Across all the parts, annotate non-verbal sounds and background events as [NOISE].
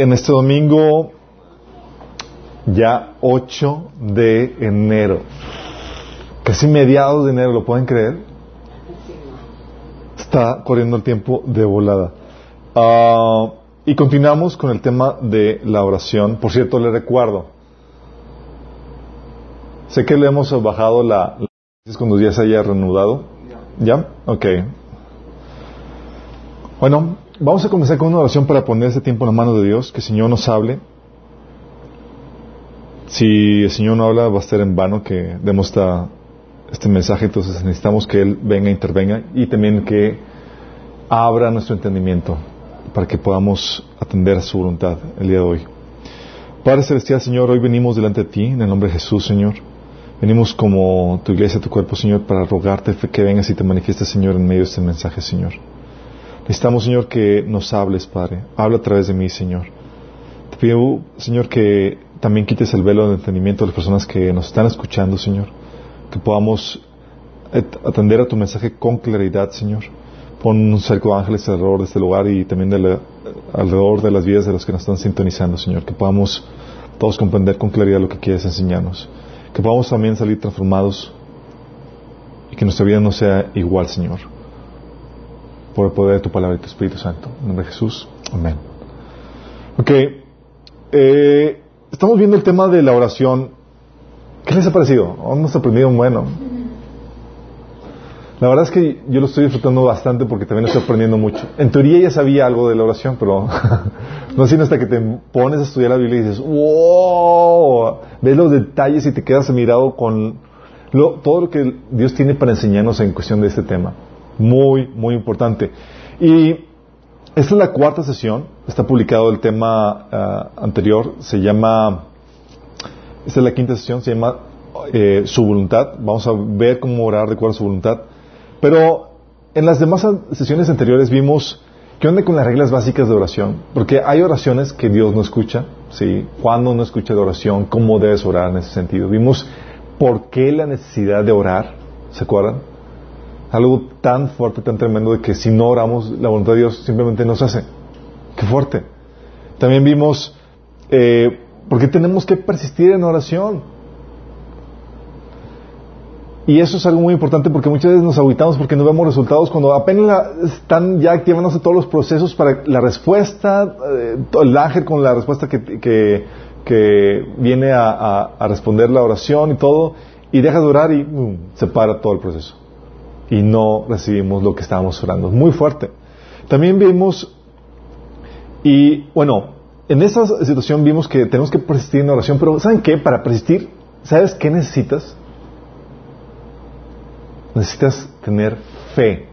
en este domingo ya 8 de enero. Casi mediados de enero, ¿lo pueden creer? Está corriendo el tiempo de volada. Ah, y continuamos con el tema de la oración. Por cierto, le recuerdo. Sé que le hemos bajado la, la cuando ya se haya reanudado. ¿Ya? Ok. Bueno, vamos a comenzar con una oración para poner este tiempo en la mano de Dios, que el Señor nos hable. Si el Señor no habla, va a estar en vano que demos esta, este mensaje, entonces necesitamos que Él venga, e intervenga y también que abra nuestro entendimiento para que podamos atender a su voluntad el día de hoy. Padre Celestial, Señor, hoy venimos delante de ti, en el nombre de Jesús, Señor. Venimos como tu iglesia, tu cuerpo, Señor, para rogarte que vengas y te manifiestes, Señor, en medio de este mensaje, Señor. Necesitamos, Señor, que nos hables, Padre. Habla a través de mí, Señor. Te pido, Señor, que también quites el velo de entendimiento de las personas que nos están escuchando, Señor. Que podamos atender a tu mensaje con claridad, Señor. Pon un cerco de ángeles alrededor de este lugar y también alrededor de las vidas de los que nos están sintonizando, Señor. Que podamos todos comprender con claridad lo que quieres enseñarnos. Que podamos también salir transformados y que nuestra vida no sea igual, Señor por el poder de tu palabra y tu Espíritu Santo. En nombre de Jesús. Amén. Ok. Eh, estamos viendo el tema de la oración. ¿Qué les ha parecido? Hemos aprendido bueno. La verdad es que yo lo estoy disfrutando bastante porque también estoy aprendiendo mucho. En teoría ya sabía algo de la oración, pero [LAUGHS] no sino hasta que te pones a estudiar la Biblia y dices, wow, ves los detalles y te quedas mirado con todo lo que Dios tiene para enseñarnos en cuestión de este tema. Muy, muy importante. Y esta es la cuarta sesión. Está publicado el tema ah, anterior. Se llama. Esta es la quinta sesión. Se llama eh, Su voluntad. Vamos a ver cómo orar de acuerdo a su voluntad. Pero en las demás sesiones anteriores vimos qué onda con las reglas básicas de oración. Porque hay oraciones que Dios no escucha. ¿sí? Cuando no escucha de oración, cómo debes orar en ese sentido. Vimos por qué la necesidad de orar. ¿Se acuerdan? Algo tan fuerte, tan tremendo de que si no oramos, la voluntad de Dios simplemente no se hace. Qué fuerte. También vimos eh, por qué tenemos que persistir en oración. Y eso es algo muy importante porque muchas veces nos aguitamos porque no vemos resultados cuando apenas están ya activándose todos los procesos para la respuesta, eh, el ángel con la respuesta que, que, viene a, responder la oración y todo, y deja de orar y se para todo el proceso y no recibimos lo que estábamos orando. Muy fuerte. También vimos, y bueno, en esa situación vimos que tenemos que persistir en oración, pero ¿saben qué? Para persistir, ¿sabes qué necesitas? Necesitas tener fe.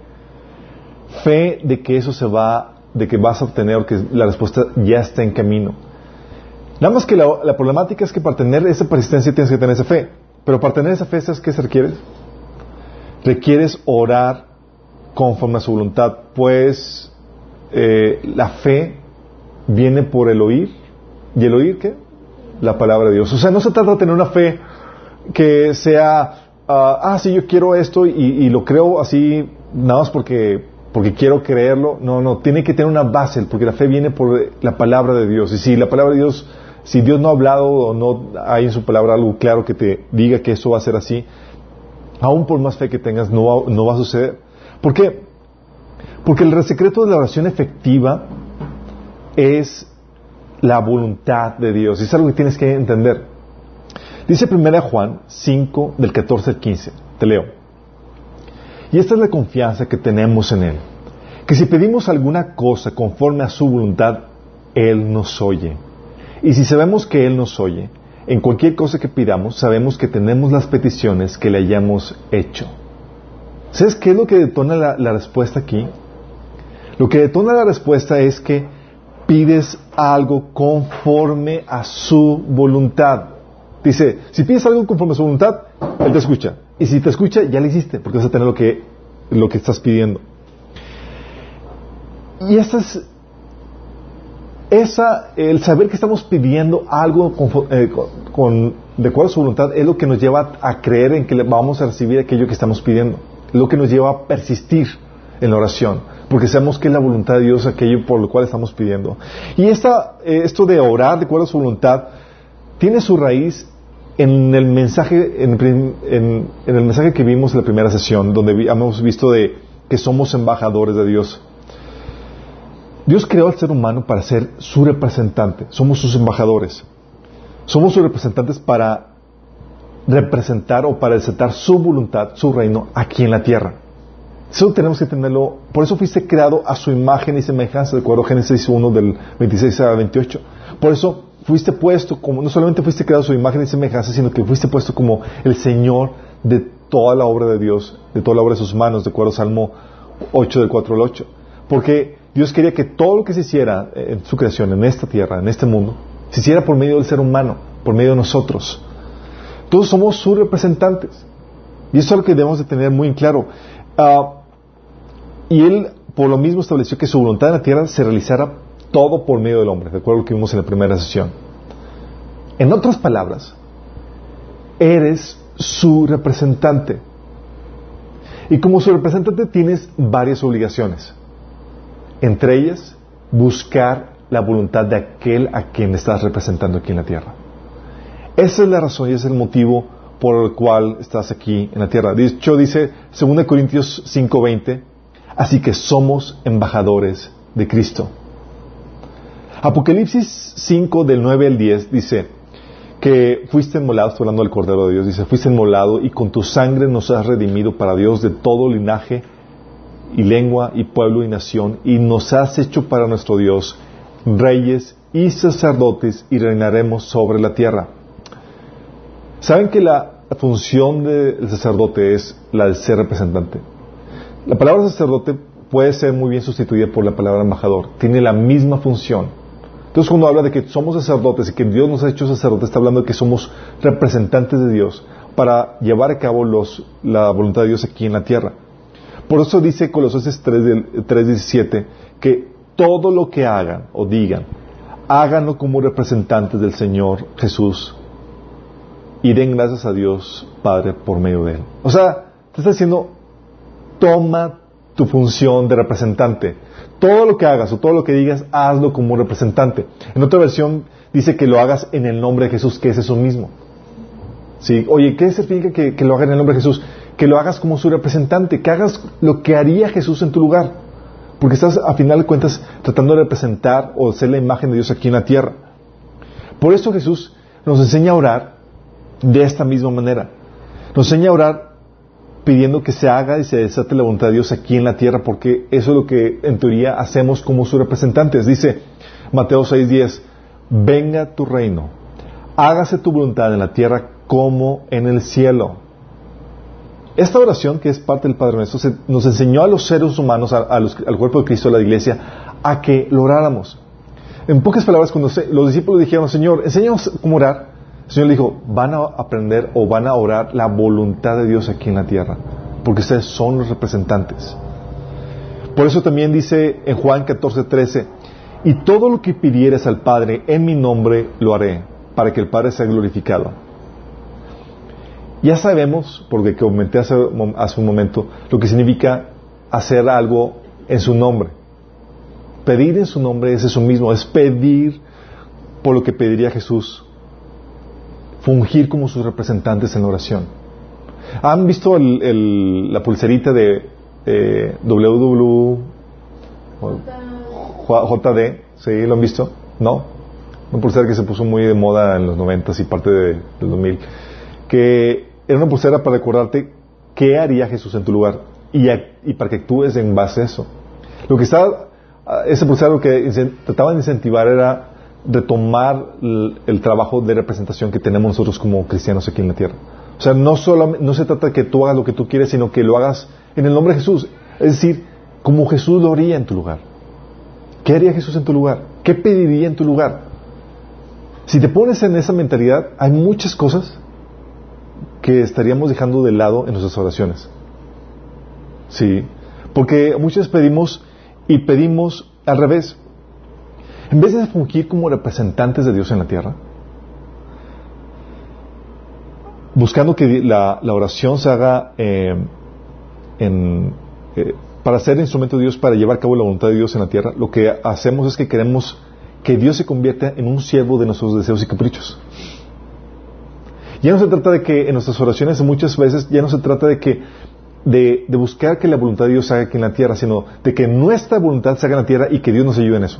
Fe de que eso se va, de que vas a obtener, que la respuesta ya está en camino. Nada más que la, la problemática es que para tener esa persistencia tienes que tener esa fe. Pero para tener esa fe, ¿sabes qué se requiere? Requieres orar conforme a su voluntad, pues eh, la fe viene por el oír. ¿Y el oír qué? La palabra de Dios. O sea, no se trata de tener una fe que sea, ah, ah sí, yo quiero esto y, lo creo así, nada más porque, porque quiero creerlo. No, no, tiene que tener una base, porque la fe viene por la palabra de Dios. Y si la palabra de Dios, si Dios no ha hablado o no hay en su palabra algo claro que te diga que eso va a ser así, aún por más fe que tengas, no va, no va a suceder. ¿Por qué? Porque el secreto de la oración efectiva es la voluntad de Dios. Y es algo que tienes que entender. Dice 1 Juan 5, del 14 al 15. Te leo. Y esta es la confianza que tenemos en Él. Que si pedimos alguna cosa conforme a su voluntad, Él nos oye. Y si sabemos que Él nos oye, en cualquier cosa que pidamos, sabemos que tenemos las peticiones que le hayamos hecho. ¿Sabes qué es lo que detona la, respuesta aquí? Lo que detona la respuesta es que pides algo conforme a su voluntad. Dice, si pides algo conforme a su voluntad, Él te escucha. Y si te escucha, ya lo hiciste, porque vas a tener lo que, lo que estás pidiendo. Y esta es esa, el saber que estamos pidiendo algo eh, con, de acuerdo a su voluntad es lo que nos lleva a creer en que vamos a recibir aquello que estamos pidiendo. Lo que nos lleva a persistir en la oración. porque sabemos que es la voluntad de Dios aquello por lo cual estamos pidiendo. Y esta, eh, esto de orar de acuerdo a su voluntad tiene su raíz en el mensaje, en, el mensaje que vimos en la primera sesión, donde hemos visto de que somos embajadores de Dios. Dios creó al ser humano para ser su representante, somos sus embajadores. Somos sus representantes para representar o para desatar su voluntad, su reino aquí en la tierra. Eso tenemos que tenerlo, por eso fuiste creado a su imagen y semejanza, de acuerdo a Génesis 1 del 26 a 28. Por eso fuiste puesto como, no solamente fuiste creado a su imagen y semejanza, sino que fuiste puesto como el Señor de toda la obra de Dios, de toda la obra de sus manos, de acuerdo a Salmo 8 del 4 al 8. Porque Dios quería que todo lo que se hiciera en su creación, en esta tierra, en este mundo, se hiciera por medio del ser humano, por medio de nosotros. Todos somos sus representantes. Y eso es lo que debemos de tener muy en claro. Ah, y Él, por lo mismo, estableció que su voluntad en la tierra se realizara todo por medio del hombre, de acuerdo a lo que vimos en la primera sesión. En otras palabras, eres su representante. Y como su representante tienes varias obligaciones. Entre ellas, buscar la voluntad de aquel a quien estás representando aquí en la tierra. Esa es la razón y es el motivo por el cual estás aquí en la tierra. De hecho, dice 2 Corintios 5:20, así que somos embajadores de Cristo. Apocalipsis 5 del 9 al 10 dice que fuiste enmolado, estoy hablando del Cordero de Dios, dice, fuiste enmolado y con tu sangre nos has redimido para Dios de todo linaje y lengua y pueblo y nación y nos has hecho para nuestro Dios reyes y sacerdotes y reinaremos sobre la tierra. ¿Saben que la función del sacerdote es la de ser representante? La palabra sacerdote puede ser muy bien sustituida por la palabra embajador. Tiene la misma función. Entonces cuando habla de que somos sacerdotes y que Dios nos ha hecho sacerdotes, está hablando de que somos representantes de Dios para llevar a cabo la voluntad de Dios aquí en la tierra. Por eso dice Colosenses 3.17 que todo lo que hagan o digan, háganlo como representantes del Señor Jesús y den gracias a Dios Padre por medio de Él. O sea, te está diciendo, toma tu función de representante. Todo lo que hagas o todo lo que digas, hazlo como representante. En otra versión dice que lo hagas en el nombre de Jesús, que es eso mismo. ¿Sí? Oye, ¿qué significa que, que lo hagas en el nombre de Jesús? Que lo hagas como su representante, que hagas lo que haría Jesús en tu lugar. Porque estás, a final de cuentas, tratando de representar o ser la imagen de Dios aquí en la tierra. Por eso Jesús nos enseña a orar de esta misma manera. Nos enseña a orar pidiendo que se haga y se desate la voluntad de Dios aquí en la tierra, porque eso es lo que en teoría hacemos como sus representantes. Dice Mateo 6:10, venga tu reino, hágase tu voluntad en la tierra como en el cielo. Esta oración, que es parte del Padre Nuestro, nos enseñó a los seres humanos, al cuerpo de Cristo, a la iglesia, a que lo oráramos. En pocas palabras, cuando los discípulos dijeron, Señor, enséñanos cómo orar, el Señor le dijo, van a aprender o van a orar la voluntad de Dios aquí en la tierra, porque ustedes son los representantes. Por eso también dice en Juan 14, 13, y todo lo que pidieres al Padre en mi nombre lo haré, para que el Padre sea glorificado. Ya sabemos, porque comenté hace, hace un momento, lo que significa hacer algo en su nombre. Pedir en su nombre es eso mismo, es pedir por lo que pediría Jesús fungir como sus representantes en la oración. ¿Han visto la pulserita de eh, WWJD? ¿Sí? ¿Lo han visto? ¿No? Una pulsera que se puso muy de moda en los 90 y parte de, del 2000. Que era una pulsera para recordarte qué haría Jesús en tu lugar y, para que actúes en base a eso. Lo que estaba, esa pulsera lo que trataba de incentivar era retomar el, trabajo de representación que tenemos nosotros como cristianos aquí en la tierra. O sea, no, solo, no se trata de que tú hagas lo que tú quieres, sino que lo hagas en el nombre de Jesús. Es decir, como Jesús lo haría en tu lugar. ¿Qué haría Jesús en tu lugar? ¿Qué pediría en tu lugar? Si te pones en esa mentalidad, hay muchas cosas que estaríamos dejando de lado en nuestras oraciones. Sí, porque muchas pedimos y pedimos al revés. En vez de fungir como representantes de Dios en la tierra, buscando que la, oración se haga eh, eh, para ser instrumento de Dios, para llevar a cabo la voluntad de Dios en la tierra, lo que hacemos es que queremos que Dios se convierta en un siervo de nuestros deseos y caprichos. Ya no se trata de que en nuestras oraciones muchas veces, ya no se trata de que de, buscar que la voluntad de Dios haga aquí en la tierra, sino de que nuestra voluntad se haga en la tierra y que Dios nos ayude en eso.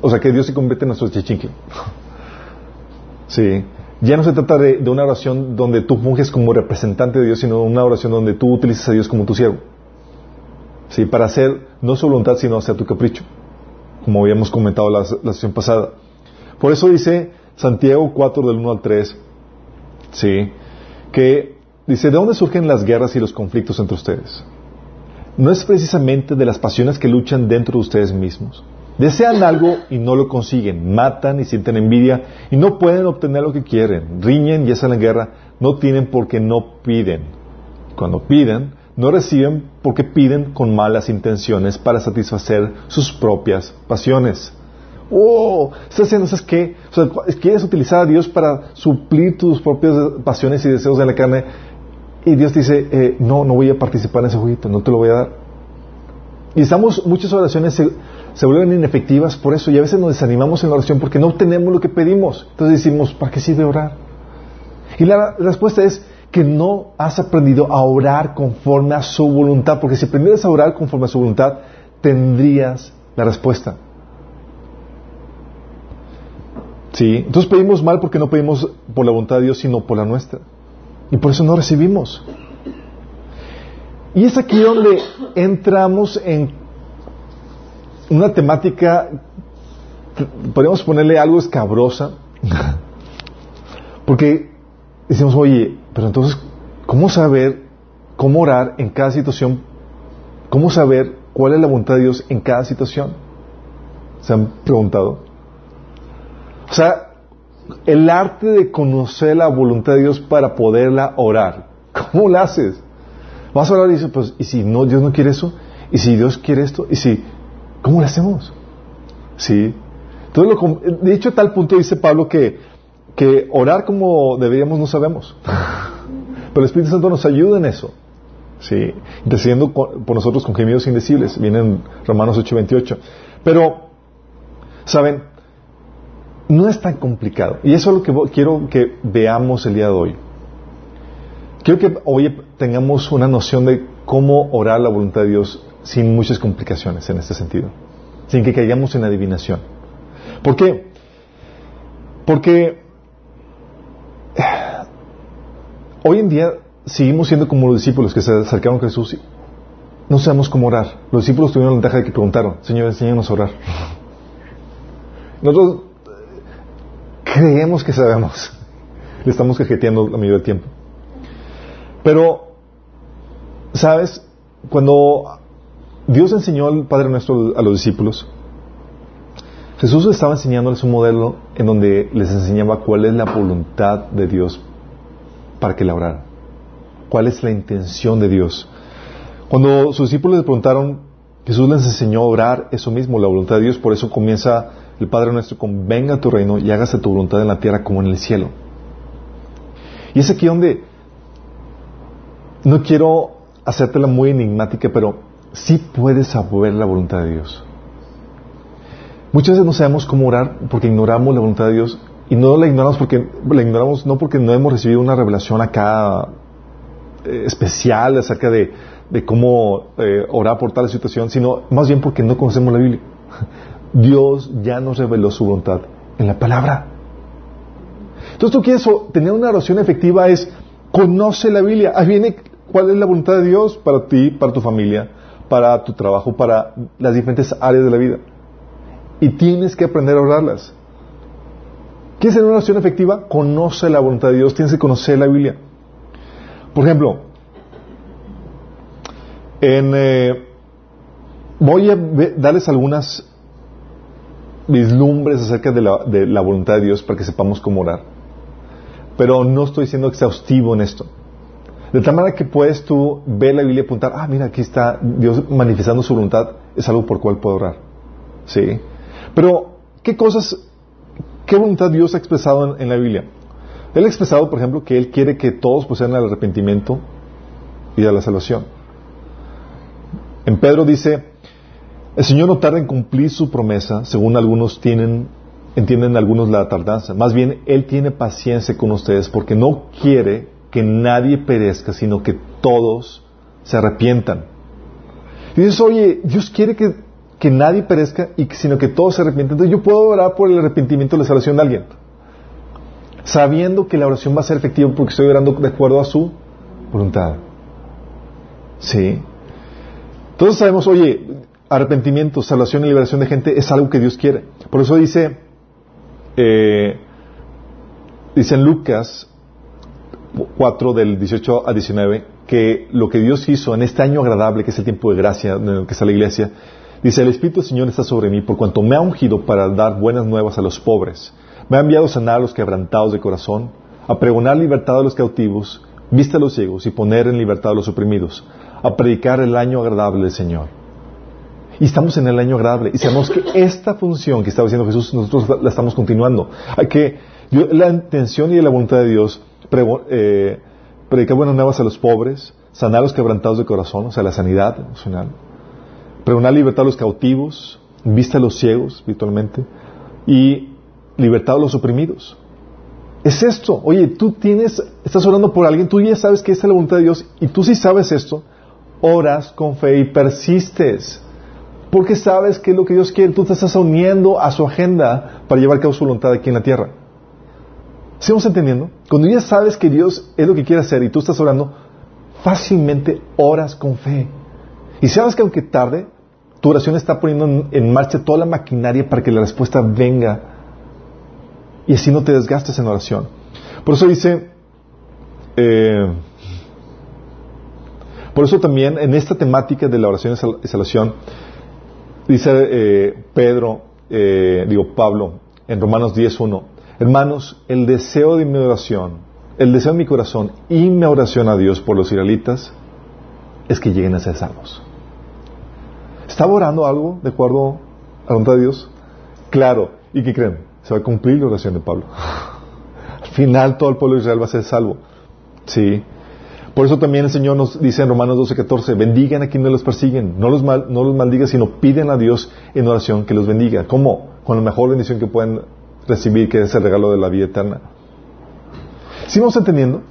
O sea, que Dios se convierta en nuestro chichinque. [LAUGHS] Sí. Ya no se trata de, una oración donde tú funges como representante de Dios, sino una oración donde tú utilizas a Dios como tu siervo. Sí, para hacer no su voluntad, sino hacer tu capricho. Como habíamos comentado la sesión pasada. Por eso dice Santiago 4 del 1 al 3, sí, que dice, ¿de dónde surgen las guerras y los conflictos entre ustedes? No es precisamente de las pasiones que luchan dentro de ustedes mismos. Desean algo y no lo consiguen, matan y sienten envidia y no pueden obtener lo que quieren, riñen y hacen la guerra, no tienen porque no piden. Cuando piden, no reciben porque piden con malas intenciones para satisfacer sus propias pasiones. Oh, estás haciendo, ¿sabes qué? O sea, quieres utilizar a Dios para suplir tus propias pasiones y deseos de la carne y Dios dice, eh, no, no voy a participar en ese jueguito, no te lo voy a dar. Y estamos, muchas oraciones se, vuelven inefectivas por eso y a veces nos desanimamos en la oración porque no obtenemos lo que pedimos. Entonces decimos, ¿para qué sirve orar? Y la respuesta es, que no has aprendido a orar conforme a su voluntad, porque si aprendieras a orar conforme a su voluntad, tendrías la respuesta. ¿Sí? Entonces pedimos mal porque no pedimos por la voluntad de Dios, sino por la nuestra. Y por eso no recibimos. Y es aquí donde entramos en una temática, podríamos ponerle algo escabrosa, porque decimos, oye, pero entonces, ¿cómo saber cómo orar en cada situación? ¿Cómo saber cuál es la voluntad de Dios en cada situación? ¿Se han preguntado? O sea, el arte de conocer la voluntad de Dios para poderla orar. [LAUGHS] ¿Cómo la haces? Vas a orar y dices, pues, ¿y si no, Dios no quiere eso? ¿Y si Dios quiere esto? ¿Y si, cómo lo hacemos? Sí. Entonces, lo, de hecho, a tal punto dice Pablo que que orar como deberíamos no sabemos. [LAUGHS] Pero el Espíritu Santo nos ayuda en eso. Sí, intercediendo por nosotros con gemidos indecibles. Viene en Romanos 8:28. Pero, ¿saben? No es tan complicado. Y eso es lo que quiero que veamos el día de hoy. Quiero que hoy tengamos una noción de cómo orar la voluntad de Dios sin muchas complicaciones en este sentido. Sin que caigamos en adivinación. ¿Por qué? Porque Hoy en día seguimos siendo como los discípulos que se acercaron a Jesús y no sabemos cómo orar. Los discípulos tuvieron la ventaja de que preguntaron, Señor, enséñanos a orar. Nosotros creemos que sabemos. Le estamos cajeteando la mayoría del tiempo. Pero, ¿sabes? Cuando Dios enseñó al Padre Nuestro a los discípulos, Jesús estaba enseñándoles un modelo en donde les enseñaba cuál es la voluntad de Dios para que la oraran. ¿Cuál es la intención de Dios? Cuando sus discípulos le preguntaron, Jesús les enseñó a orar eso mismo, la voluntad de Dios, por eso comienza el Padre nuestro con venga a tu reino y hágase tu voluntad en la tierra como en el cielo. Y es aquí donde no quiero hacértela muy enigmática, pero sí puedes saber la voluntad de Dios. Muchas veces no sabemos cómo orar porque ignoramos la voluntad de Dios y no la ignoramos porque la ignoramos no porque no hemos recibido una revelación acá eh, especial acerca de, cómo eh, orar por tal situación, sino más bien porque no conocemos la Biblia. Dios ya nos reveló su voluntad en la palabra. Entonces tú quieres tener una oración efectiva es conoce la Biblia. Ahí viene cuál es la voluntad de Dios para ti, para tu familia, para tu trabajo, para las diferentes áreas de la vida. Y tienes que aprender a orarlas. ¿Quieres tener una oración efectiva? Conoce la voluntad de Dios, tienes que conocer la Biblia. Por ejemplo, eh, voy a darles algunas vislumbres acerca de la, de la, voluntad de Dios para que sepamos cómo orar. Pero no estoy siendo exhaustivo en esto. De tal manera que puedes tú ver la Biblia y apuntar, ah, mira, aquí está Dios manifestando su voluntad, es algo por cual puedo orar. ¿Sí? Pero, ¿qué cosas ¿Qué voluntad Dios ha expresado en, la Biblia? Él ha expresado, por ejemplo, que Él quiere que todos posean el arrepentimiento y a la salvación. En Pedro dice, el Señor no tarda en cumplir su promesa, según algunos tienen, entienden algunos la tardanza. Más bien, Él tiene paciencia con ustedes porque no quiere que nadie perezca, sino que todos se arrepientan. Y dices, oye, Dios quiere que, que nadie perezca, y sino que todos se arrepientan. Entonces yo puedo orar por el arrepentimiento de la salvación de alguien, sabiendo que la oración va a ser efectiva porque estoy orando de acuerdo a su voluntad. Sí. Todos sabemos, oye, arrepentimiento, salvación y liberación de gente es algo que Dios quiere. Por eso dice, eh, en Lucas 4 del 18 a 19 que lo que Dios hizo en este año agradable, que es el tiempo de gracia en el que está la iglesia, dice, el Espíritu del Señor está sobre mí por cuanto me ha ungido para dar buenas nuevas a los pobres. Me ha enviado a sanar a los quebrantados de corazón, a pregonar libertad a los cautivos, vista a los ciegos y poner en libertad a los oprimidos, a predicar el año agradable del Señor. Y estamos en el año agradable y sabemos que [LAUGHS] esta función que estaba haciendo Jesús nosotros la estamos continuando. Hay que la intención y la voluntad de Dios eh, predicar buenas nuevas a los pobres, sanar a los quebrantados de corazón, o sea, la sanidad emocional, pregonar libertad a los cautivos, vista a los ciegos virtualmente y libertad a los oprimidos. Es esto. Oye, tú tienes, estás orando por alguien, tú ya sabes que esta es la voluntad de Dios y tú sí sabes esto, oras con fe y persistes. Porque sabes que es lo que Dios quiere, tú te estás uniendo a su agenda para llevar a cabo su voluntad aquí en la tierra. ¿Sigamos entendiendo? Cuando ya sabes que Dios es lo que quiere hacer y tú estás orando, fácilmente oras con fe. Y sabes que aunque tarde, tu oración está poniendo en marcha toda la maquinaria para que la respuesta venga y así no te desgastes en oración. Por eso dice, eh, por eso también en esta temática de la oración y salvación, dice eh, Pedro, eh, digo Pablo, en Romanos 10.1, hermanos, el deseo de mi oración, el deseo de mi corazón y mi oración a Dios por los israelitas es que lleguen a ser salvos. ¿Estaba orando algo de acuerdo a la voluntad de Dios? Claro. ¿Y qué creen? Se va a cumplir la oración de Pablo. [LAUGHS] Al final todo el pueblo de Israel va a ser salvo. Sí. Por eso también el Señor nos dice en Romanos 12:14, bendigan a quienes los persiguen, no los, mal, no los maldigan, sino piden a Dios en oración que los bendiga. ¿Cómo? Con la mejor bendición que pueden recibir, que es el regalo de la vida eterna. ¿Sí vamos entendiendo?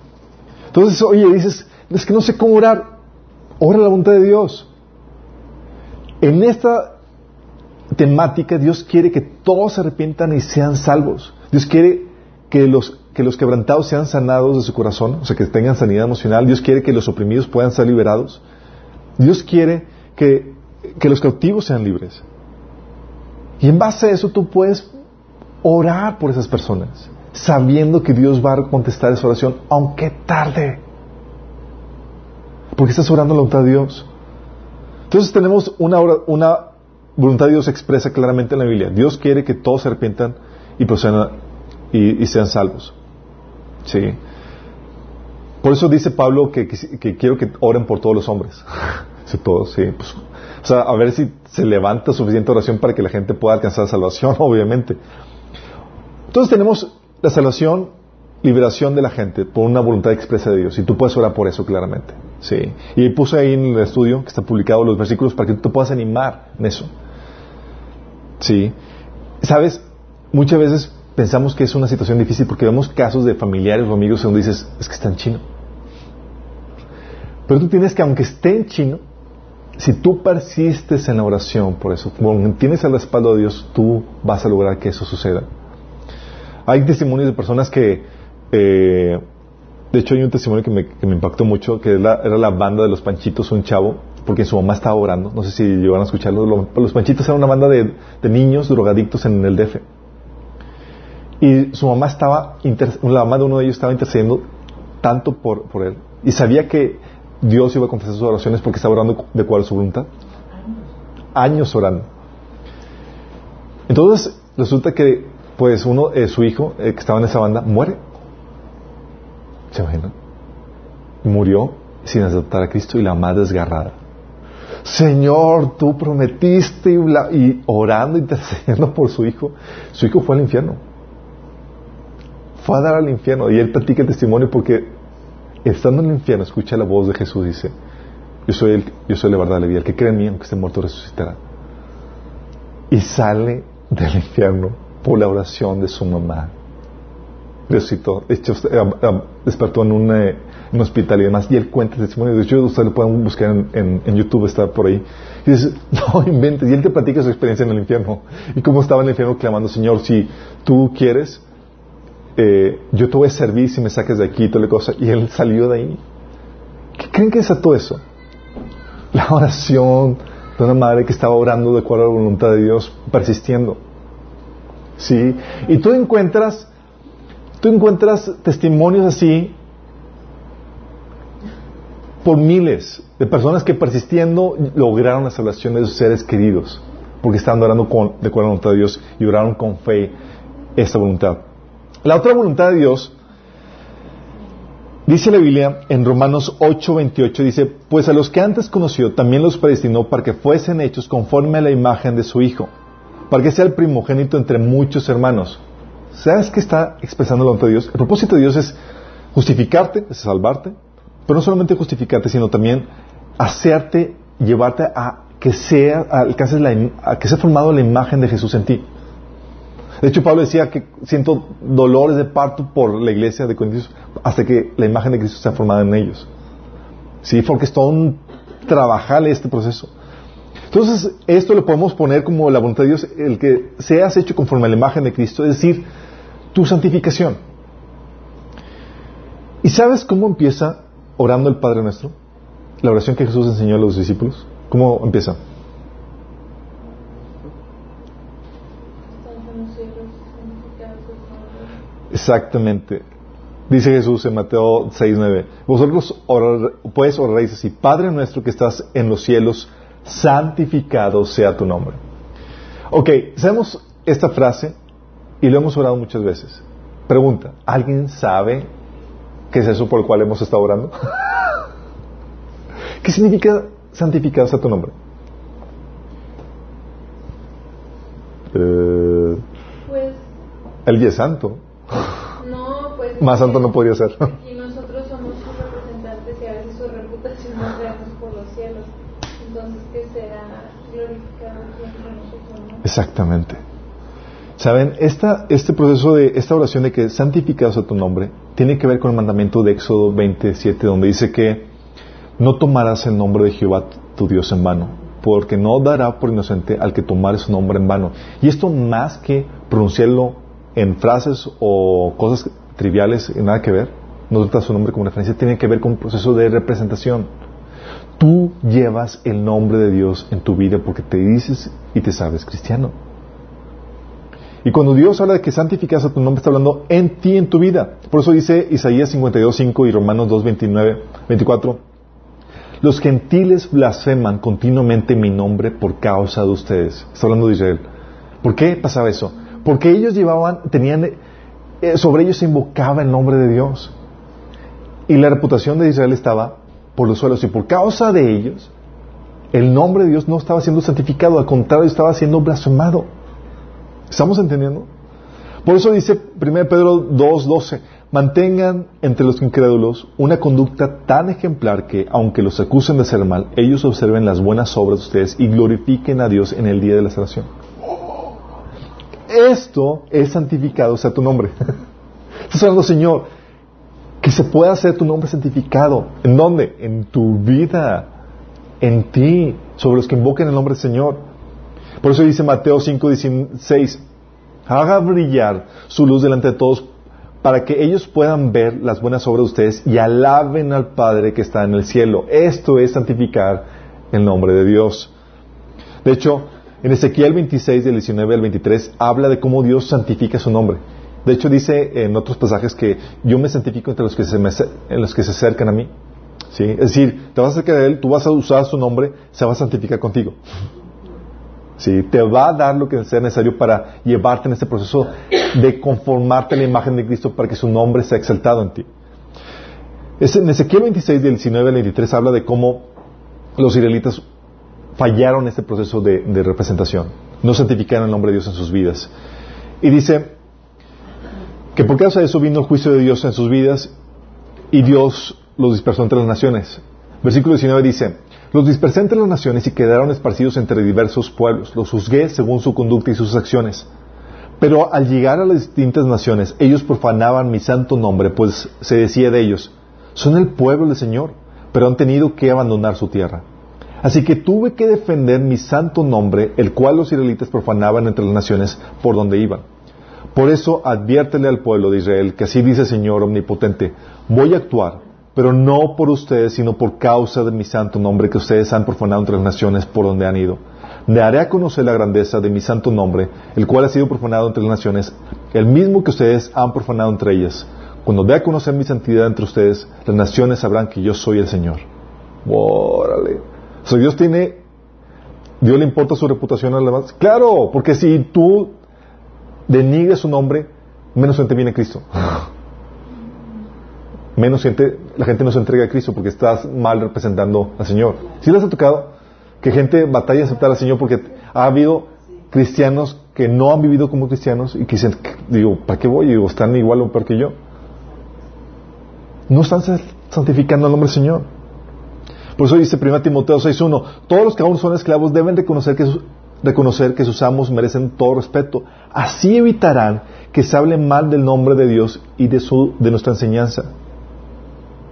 Entonces, oye, dices, es que no sé cómo orar. Ora la voluntad de Dios. En esta temática, Dios quiere que todos se arrepientan y sean salvos. Dios quiere que los que los quebrantados sean sanados de su corazón, o sea, que tengan sanidad emocional. Dios quiere que los oprimidos puedan ser liberados. Dios quiere que, que los cautivos sean libres. Y en base a eso tú puedes orar por esas personas, sabiendo que Dios va a contestar esa oración, aunque tarde. Porque estás orando la voluntad de Dios. Entonces tenemos una, una voluntad de Dios expresa claramente en la Biblia. Dios quiere que todos se arrepientan y, y sean salvos. Sí. Por eso dice Pablo que, quiero que oren por todos los hombres. [LAUGHS] sí, todos, sí. Pues, o sea, a ver si se levanta suficiente oración para que la gente pueda alcanzar salvación, [LAUGHS] obviamente. Entonces tenemos la salvación, liberación de la gente por una voluntad expresa de Dios. Y tú puedes orar por eso claramente. Sí. Y puse ahí en el estudio que está publicado los versículos para que tú te puedas animar en eso. Sí. ¿Sabes? Muchas veces pensamos que es una situación difícil porque vemos casos de familiares o amigos donde dices, es que está en chino. Pero tú tienes que, aunque esté en chino, si tú persistes en la oración por eso, como tienes el respaldo de Dios, tú vas a lograr que eso suceda. Hay testimonios de personas que, eh, de hecho hay un testimonio que me, impactó mucho, que era, la banda de los Panchitos, un chavo, porque su mamá estaba orando, no sé si llegaron a escucharlo, los, Panchitos eran una banda de, de niños drogadictos en el DF. Y su mamá estaba, la mamá de uno de ellos estaba intercediendo tanto por, él. Y sabía que Dios iba a contestar sus oraciones porque estaba orando de a su voluntad. Años orando. Entonces, resulta que, pues, uno, eh, su hijo, eh, que estaba en esa banda, muere. ¿Se imagina? Murió sin aceptar a Cristo y la madre desgarrada. Señor, tú prometiste y, y orando, intercediendo [LAUGHS] por su hijo. Su hijo fue al infierno fue a dar al infierno. Y él platica el testimonio porque estando en el infierno escucha la voz de Jesús, dice, yo soy, el, yo soy la verdad, la vida. El que cree en mí, aunque esté muerto, resucitará. Y sale del infierno por la oración de su mamá. Resucitó, despertó en un, eh, un, hospital y demás. Y él cuenta el testimonio. De hecho, ustedes lo pueden buscar en, en, YouTube, está por ahí. [LAUGHS] Y él te platica su experiencia en el infierno. Y cómo estaba en el infierno clamando, Señor, si tú quieres, eh, yo te voy a servir si me saques de aquí y toda la cosa. Y él salió de ahí. ¿Qué creen que es todo eso? La oración de una madre que estaba orando de acuerdo a la voluntad de Dios, persistiendo. ¿Sí? Y tú encuentras, tú encuentras testimonios así por miles de personas que persistiendo lograron la salvación de sus seres queridos, porque estaban orando de acuerdo a la voluntad de Dios y oraron con fe esta voluntad. La otra voluntad de Dios Dice la Biblia en Romanos 8:28, dice, pues a los que antes conoció también los predestinó para que fuesen hechos conforme a la imagen de su Hijo, para que sea el primogénito entre muchos hermanos. ¿Sabes qué está expresando la voluntad de Dios? El propósito de Dios es justificarte, es salvarte, pero no solamente justificarte, sino también hacerte, llevarte a que sea, alcances la, a que sea formado la imagen de Jesús en ti. De hecho, Pablo decía que siento dolores de parto por la iglesia de Corintios hasta que la imagen de Cristo sea formada en ellos. Sí, porque es todo un trabajar este proceso. Entonces, esto lo podemos poner como la voluntad de Dios, el que seas hecho conforme a la imagen de Cristo, es decir, tu santificación. ¿Y sabes cómo empieza orando el Padre nuestro? La oración que Jesús enseñó a los discípulos. ¿Cómo empieza? Exactamente. Dice Jesús en Mateo 6:9. Vosotros pues oraréis así, Padre nuestro que estás en los cielos, santificado sea tu nombre. Ok, sabemos esta frase y lo hemos orado muchas veces. Pregunta, ¿alguien sabe qué es eso por el cual hemos estado orando? [LAUGHS] ¿Qué significa santificado sea tu nombre? Eh, pues, el es santo. No, pues. Más santo no podría ser. Y nosotros somos sus representantes y a veces su reputación nos veamos por los cielos. Entonces, ¿qué será glorificado siempre nosotros? Exactamente. Saben, esta, este proceso de esta oración de que santificados a tu nombre tiene que ver con el mandamiento de Éxodo 27, donde dice que no tomarás el nombre de Jehová tu Dios en vano, porque no dará por inocente al que tomare su nombre en vano. Y esto más que pronunciarlo en frases o cosas triviales, nada que ver, no trata su nombre como referencia, tiene que ver con un proceso de representación. Tú llevas el nombre de Dios en tu vida porque te dices y te sabes cristiano. Y cuando Dios habla de que santificas a tu nombre, está hablando en ti, en tu vida. Por eso dice Isaías 52.5 y Romanos 2.29, 24. Los gentiles blasfeman continuamente mi nombre por causa de ustedes. Está hablando de Israel. ¿Por qué pasaba eso? Porque ellos llevaban, tenían, eh, sobre ellos se invocaba el nombre de Dios. Y la reputación de Israel estaba por los suelos. Y por causa de ellos, el nombre de Dios no estaba siendo santificado, al contrario, estaba siendo blasfemado. ¿Estamos entendiendo? Por eso dice 1 Pedro 2.12, mantengan entre los incrédulos una conducta tan ejemplar que, aunque los acusen de hacer mal, ellos observen las buenas obras de ustedes y glorifiquen a Dios en el día de la salvación esto es santificado sea tu nombre. [LAUGHS] Estás hablando, Señor, que se pueda hacer tu nombre santificado. ¿En dónde? En tu vida, en ti, sobre los que invoquen el nombre del Señor. Por eso dice Mateo 5, 16, haga brillar su luz delante de todos para que ellos puedan ver las buenas obras de ustedes y alaben al Padre que está en el cielo. Esto es santificar el nombre de Dios. De hecho, en Ezequiel 26, del 19 al 23, habla de cómo Dios santifica su nombre. De hecho, dice en otros pasajes que yo me santifico entre los que se, en los que se acercan a mí. Es decir, te vas a acercar a Él, tú vas a usar su nombre, se va a santificar contigo. ¿Sí? Te va a dar lo que sea necesario para llevarte en este proceso de conformarte a la imagen de Cristo para que su nombre sea exaltado en ti. En Ezequiel 26, del 19 al 23, habla de cómo los israelitas fallaron este proceso de, representación. No santificaron el nombre de Dios en sus vidas. Y dice que por causa de eso vino el juicio de Dios en sus vidas y Dios los dispersó entre las naciones. Versículo 19 dice, Los dispersé entre las naciones y quedaron esparcidos entre diversos pueblos. Los juzgué según su conducta y sus acciones. Pero al llegar a las distintas naciones, ellos profanaban mi santo nombre, pues se decía de ellos, son el pueblo del Señor, pero han tenido que abandonar su tierra. Así que tuve que defender mi santo nombre, el cual los israelitas profanaban entre las naciones por donde iban. Por eso adviértele al pueblo de Israel que así dice el Señor omnipotente, voy a actuar, pero no por ustedes, sino por causa de mi santo nombre que ustedes han profanado entre las naciones por donde han ido. Le haré a conocer la grandeza de mi santo nombre, el cual ha sido profanado entre las naciones, el mismo que ustedes han profanado entre ellas. Cuando dé a conocer mi santidad entre ustedes, las naciones sabrán que yo soy el Señor. Órale. O Dios tiene, Dios le importa su reputación a los demás. Claro, porque si tú denigres su nombre, menos gente viene a Cristo. [LAUGHS] Menos gente, la gente no se entrega a Cristo porque estás mal representando al Señor. Si les ha tocado que gente batalla a aceptar al Señor porque ha habido cristianos que no han vivido como cristianos y que dicen, digo, ¿para qué voy? Digo, están igual o peor que yo. No están santificando al nombre del Señor. Por eso dice 1 Timoteo 6.1, todos los que aún son esclavos deben reconocer que, sus amos merecen todo respeto. Así evitarán que se hable mal del nombre de Dios y de, su, de nuestra enseñanza.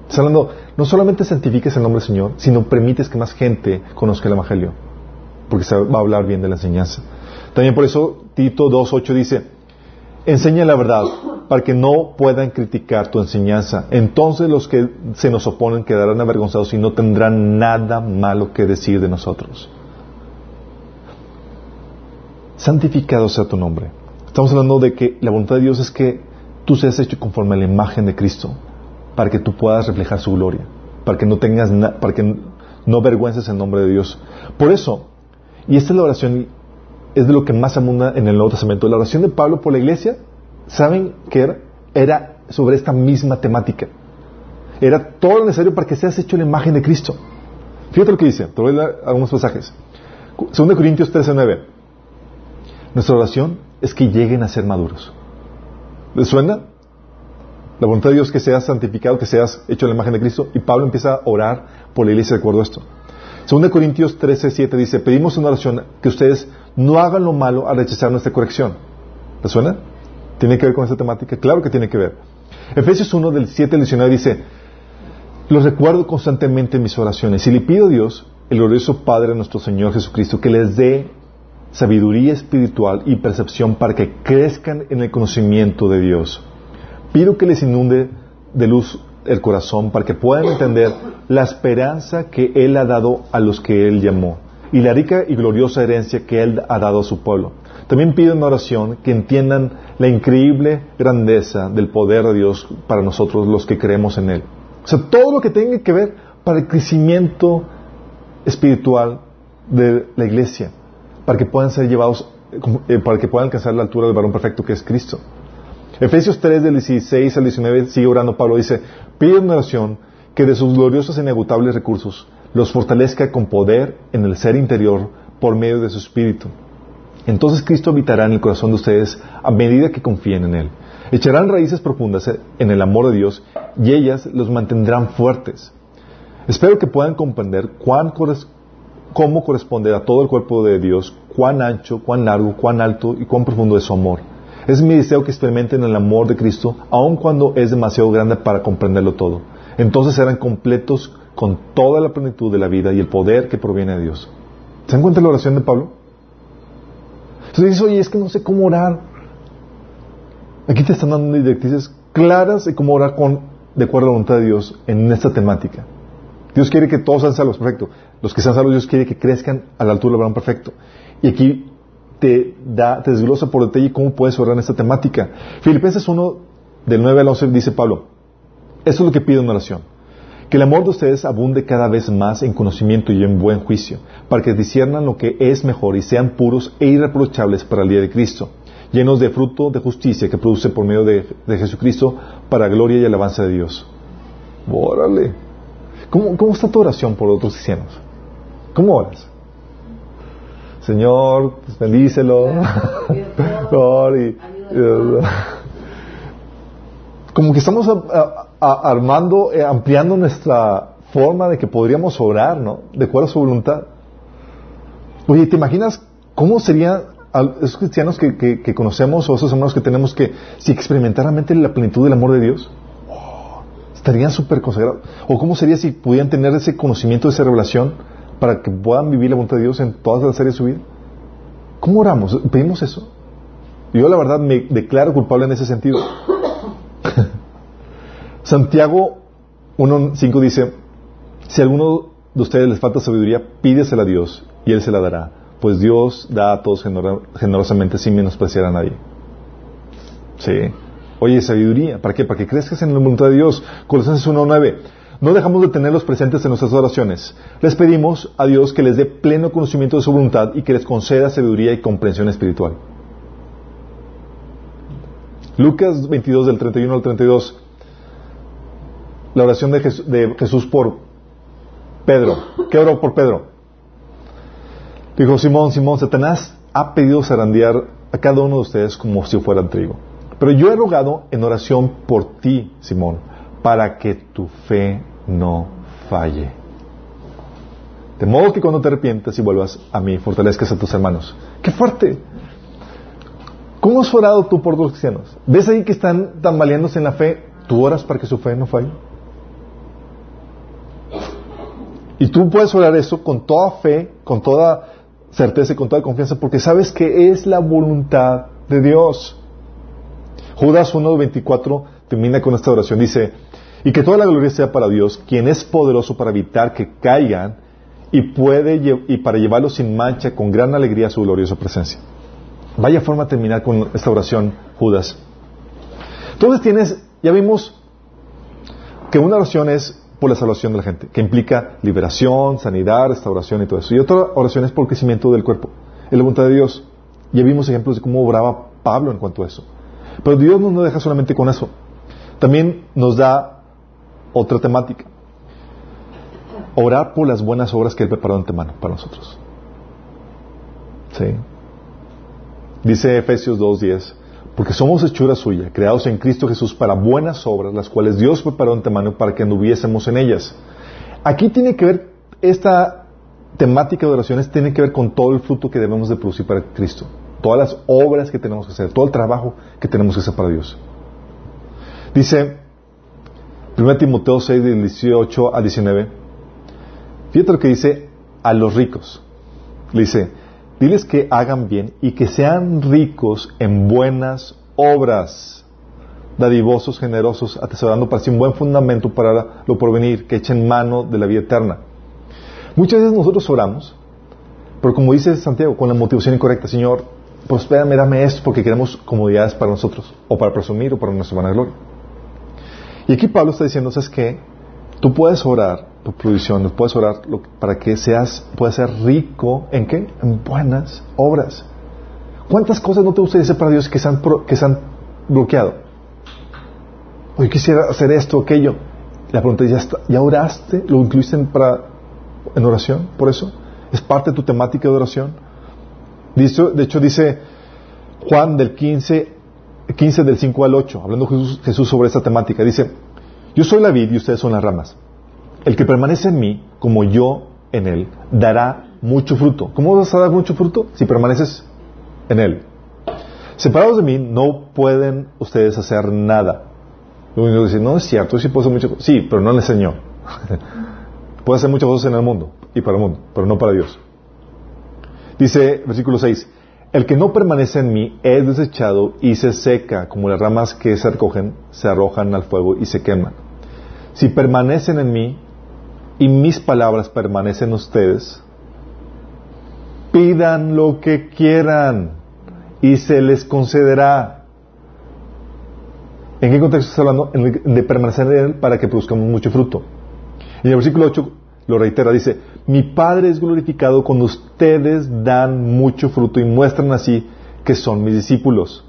Está no solamente santifiques el nombre del Señor, sino permites que más gente conozca el Evangelio, porque se va a hablar bien de la enseñanza. También por eso Tito 2.8 dice, enseña la verdad para que no puedan criticar tu enseñanza. Entonces los que se nos oponen quedarán avergonzados y no tendrán nada malo que decir de nosotros. Santificado sea tu nombre. Estamos hablando de que la voluntad de Dios es que tú seas hecho conforme a la imagen de Cristo, para que tú puedas reflejar su gloria, para que no tengas, para que no avergüences el nombre de Dios. Por eso, y esta es la oración es de lo que más abunda en el Nuevo Testamento. La oración de Pablo por la iglesia, ¿saben qué era? Sobre esta misma temática. Era todo lo necesario para que seas hecho la imagen de Cristo. Fíjate lo que dice, te voy a leer algunos pasajes. 2 Corintios 13, 9. Nuestra oración es que lleguen a ser maduros. ¿Les suena? La voluntad de Dios es que seas santificado, que seas hecho la imagen de Cristo. Y Pablo empieza a orar por la iglesia de acuerdo a esto. 2 Corintios 13, 7 dice, pedimos una oración que ustedes no hagan lo malo a rechazar nuestra corrección. ¿Te suena? ¿Tiene que ver con esta temática? Claro que tiene que ver. Efesios 1 del 7 al 19 dice, los recuerdo constantemente en mis oraciones y le pido a Dios, el glorioso Padre nuestro Señor Jesucristo, que les dé sabiduría espiritual y percepción para que crezcan en el conocimiento de Dios. Pido que les inunde de luz el corazón para que puedan entender la esperanza que Él ha dado a los que Él llamó y la rica y gloriosa herencia que Él ha dado a su pueblo. También pido en oración que entiendan la increíble grandeza del poder de Dios para nosotros los que creemos en Él. O sea, todo lo que tenga que ver para el crecimiento espiritual de la iglesia, para que puedan ser llevados, eh, para que puedan alcanzar la altura del varón perfecto que es Cristo. Efesios 3 del 16 al 19 sigue orando Pablo, dice, pido en oración que de sus gloriosos e inagutables recursos los fortalezca con poder en el ser interior por medio de su espíritu. Entonces Cristo habitará en el corazón de ustedes a medida que confíen en Él. Echarán raíces profundas en el amor de Dios y ellas los mantendrán fuertes. Espero que puedan comprender cuán cómo corresponde a todo el cuerpo de Dios, cuán ancho, cuán largo, cuán alto y cuán profundo es su amor. Es mi deseo que experimenten el amor de Cristo, aun cuando es demasiado grande para comprenderlo todo. Entonces serán completos con toda la plenitud de la vida y el poder que proviene de Dios. ¿Se dan cuenta la oración de Pablo? Entonces dices, oye, es que no sé cómo orar. Aquí te están dando directrices claras de cómo orar con, de acuerdo a la voluntad de Dios en esta temática. Dios quiere que todos sean salvos, perfecto. Los que sean salvos, Dios quiere que crezcan a la altura del varón perfecto. Y aquí te da, te desglosa por detalle cómo puedes orar en esta temática. Filipenses 1, del 9 al 11, dice Pablo, eso es lo que pido en oración que el amor de ustedes abunde cada vez más en conocimiento y en buen juicio, para que disciernan lo que es mejor y sean puros e irreprochables para el día de Cristo, llenos de fruto de justicia que produce por medio de, Jesucristo para gloria y alabanza de Dios. Órale. ¿Cómo, ¿Cómo, está tu oración por otros cristianos? ¿Cómo oras? Señor, pues bendícelo. [LAUGHS] [LAUGHS] como que estamos armando, eh, ampliando nuestra forma de que podríamos orar, ¿no? De acuerdo a su voluntad. Oye, ¿te imaginas cómo serían esos cristianos que, conocemos o esos hermanos que tenemos que, si experimentaran la plenitud del amor de Dios, oh, estarían súper consagrados? ¿O cómo sería si pudieran tener ese conocimiento, esa revelación, para que puedan vivir la voluntad de Dios en todas las áreas de su vida? ¿Cómo oramos? ¿Pedimos eso? Yo la verdad me declaro culpable en ese sentido. Santiago 1.5 dice, si a alguno de ustedes les falta sabiduría, pídesela a Dios y Él se la dará, pues Dios da a todos generosamente sin menospreciar a nadie. Sí. Oye, sabiduría, ¿para qué? Para que crezcas en la voluntad de Dios. Colosenses 1.9. No dejamos de tenerlos presentes en nuestras oraciones. Les pedimos a Dios que les dé pleno conocimiento de su voluntad y que les conceda sabiduría y comprensión espiritual. Lucas 22 del 31 al 32. La oración de Jesús, por Pedro. ¿Qué oró por Pedro? Dijo Simón, Simón, Satanás ha pedido zarandear a cada uno de ustedes como si fueran trigo. Pero yo he rogado en oración por ti, Simón, para que tu fe no falle. De modo que cuando te arrepientas y vuelvas a mí, fortalezcas a tus hermanos. ¡Qué fuerte! ¿Cómo has orado tú por los cristianos? ¿Ves ahí que están tambaleándose en la fe? ¿Tú oras para que su fe no falle? Y tú puedes orar eso con toda fe, con toda certeza y con toda confianza, porque sabes que es la voluntad de Dios. Judas 1.24 termina con esta oración. Dice, y que toda la gloria sea para Dios, quien es poderoso para evitar que caigan y puede y para llevarlos sin mancha con gran alegría a su gloriosa presencia. Vaya forma de terminar con esta oración, Judas. Entonces tienes, ya vimos que una oración es por la salvación de la gente, que implica liberación, sanidad, restauración y todo eso. Y otra oración es por el crecimiento del cuerpo, en la voluntad de Dios. Ya vimos ejemplos de cómo obraba Pablo en cuanto a eso. Pero Dios no nos deja solamente con eso. También nos da otra temática. Orar por las buenas obras que Él preparó de antemano para nosotros. ¿Sí? Dice Efesios 2.10, porque somos hechura suya, creados en Cristo Jesús para buenas obras, las cuales Dios preparó de antemano para que anduviésemos en ellas. Aquí tiene que ver, esta temática de oraciones tiene que ver con todo el fruto que debemos de producir para Cristo. Todas las obras que tenemos que hacer, todo el trabajo que tenemos que hacer para Dios. Dice 1 Timoteo 6, del 18 a 19. Fíjate lo que dice a los ricos. Le dice, diles que hagan bien y que sean ricos en buenas obras, dadivosos, generosos, atesorando para sí un buen fundamento para lo porvenir, que echen mano de la vida eterna. Muchas veces nosotros oramos, pero como dice Santiago, con la motivación incorrecta, Señor, espérame, dame esto porque queremos comodidades para nosotros, o para presumir, o para nuestra vanagloria. Y aquí Pablo está diciendo, ¿sabes qué? Tú puedes orar provisión, puedes orar para que seas, puedas ser rico en qué? En buenas obras. ¿Cuántas cosas no te gustaría hacer para Dios que se han, que se han bloqueado? Hoy quisiera hacer esto, aquello. La pregunta es, ¿ya, ¿ya oraste? ¿Lo incluiste en oración? ¿Por eso? ¿Es parte de tu temática de oración? De hecho, dice Juan del 15 15 del 5 al 8, hablando Jesús, sobre esta temática, dice, yo soy la vid y ustedes son las ramas. El que permanece en mí, como yo en él, dará mucho fruto. ¿Cómo vas a dar mucho fruto? Si permaneces en él. Separados de mí, no pueden ustedes hacer nada. Que dice, no es cierto, sí puedo hacer muchas cosas. Sí, pero no le Señor. [LAUGHS] puede hacer muchas cosas en el mundo y para el mundo, pero no para Dios. Dice, versículo 6, el que no permanece en mí es desechado y se seca, como las ramas que se recogen, se arrojan al fuego y se queman. Si permanecen en mí y mis palabras permanecen en ustedes, pidan lo que quieran y se les concederá. ¿En qué contexto está hablando? De permanecer en él para que produzcamos mucho fruto. Y en el versículo 8 lo reitera, dice, mi Padre es glorificado cuando ustedes dan mucho fruto y muestran así que son mis discípulos.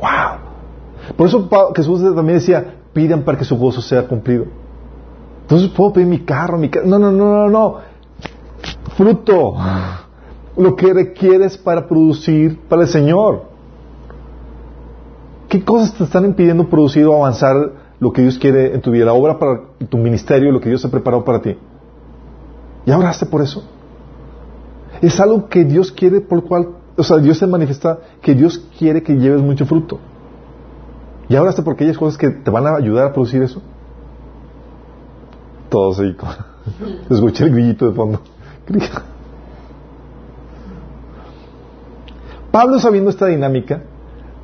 ¡Wow! Por eso Jesús también decía, pidan para que su gozo sea cumplido. Entonces puedo pedir mi carro, mi carro. No, no, no, no, no. Fruto. Lo que requieres para producir para el Señor. ¿Qué cosas te están impidiendo producir o avanzar lo que Dios quiere en tu vida, la obra para tu ministerio, lo que Dios ha preparado para ti. ¿Ya oraste por eso? Es algo que Dios quiere por el cual, o sea, Dios te manifiesta que Dios quiere que lleves mucho fruto. ¿Ya oraste por aquellas cosas que te van a ayudar a producir eso? Todos ahí. [LAUGHS] Escuché el grillito de fondo. Pablo, sabiendo esta dinámica,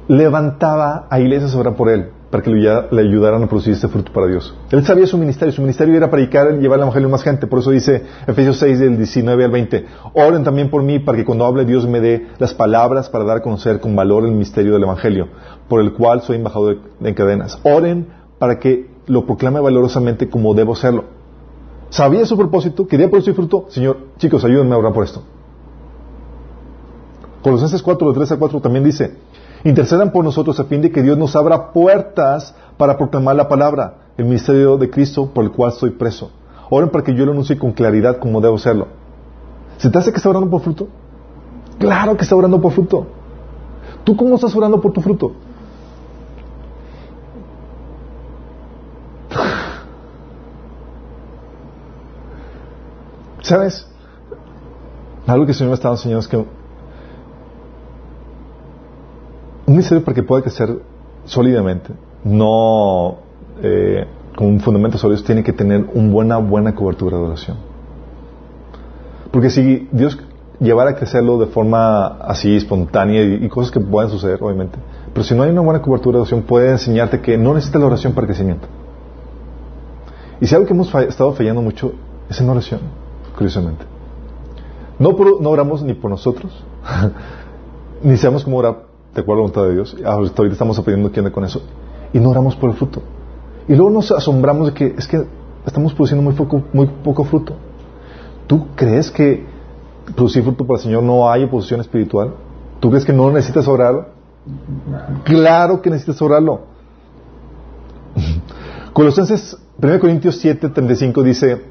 levantaba a iglesias a por él, para que le ayudaran a producir este fruto para Dios. Él sabía su ministerio, su ministerio era predicar y llevar el evangelio a más gente, por eso dice Efesios 6 del 19 al 20, oren también por mí para que cuando hable Dios me dé las palabras para dar a conocer con valor el misterio del evangelio, por el cual soy embajador en cadenas. Oren para que lo proclame valorosamente como debo hacerlo. Sabía su propósito, quería producir fruto, Señor, chicos, ayúdenme a orar por esto. Colosenses 4, de 3 a 4 también dice, intercedan por nosotros a fin de que Dios nos abra puertas para proclamar la palabra, el ministerio de Cristo por el cual estoy preso. Oren para que yo lo anuncie con claridad como debo hacerlo. ¿Se te hace que está orando por fruto? Claro que está orando por fruto. ¿Tú cómo estás orando por tu fruto? ¿Sabes? Algo que el Señor me estaba enseñando es que un ministerio para que pueda crecer sólidamente, no eh, con un fundamento sólido, tiene que tener una buena, buena cobertura de oración. Porque si Dios llevara a crecerlo de forma así espontánea y, cosas que pueden suceder, obviamente, pero si no hay una buena cobertura de oración, puede enseñarte que no necesita la oración para crecimiento. Y si algo que hemos estado fallando mucho es en oración, curiosamente. No, no oramos ni por nosotros, [LAUGHS] ni sabemos cómo orar de acuerdo a la voluntad de Dios. Ahorita estamos aprendiendo quién con eso. Y no oramos por el fruto. Y luego nos asombramos de que es que estamos produciendo muy poco, muy poco fruto. ¿Tú crees que producir fruto para el Señor no hay oposición espiritual? ¿Tú crees que no necesitas orarlo? Claro que necesitas orarlo. [LAUGHS] Colosenses 1 Corintios 7, 35 dice,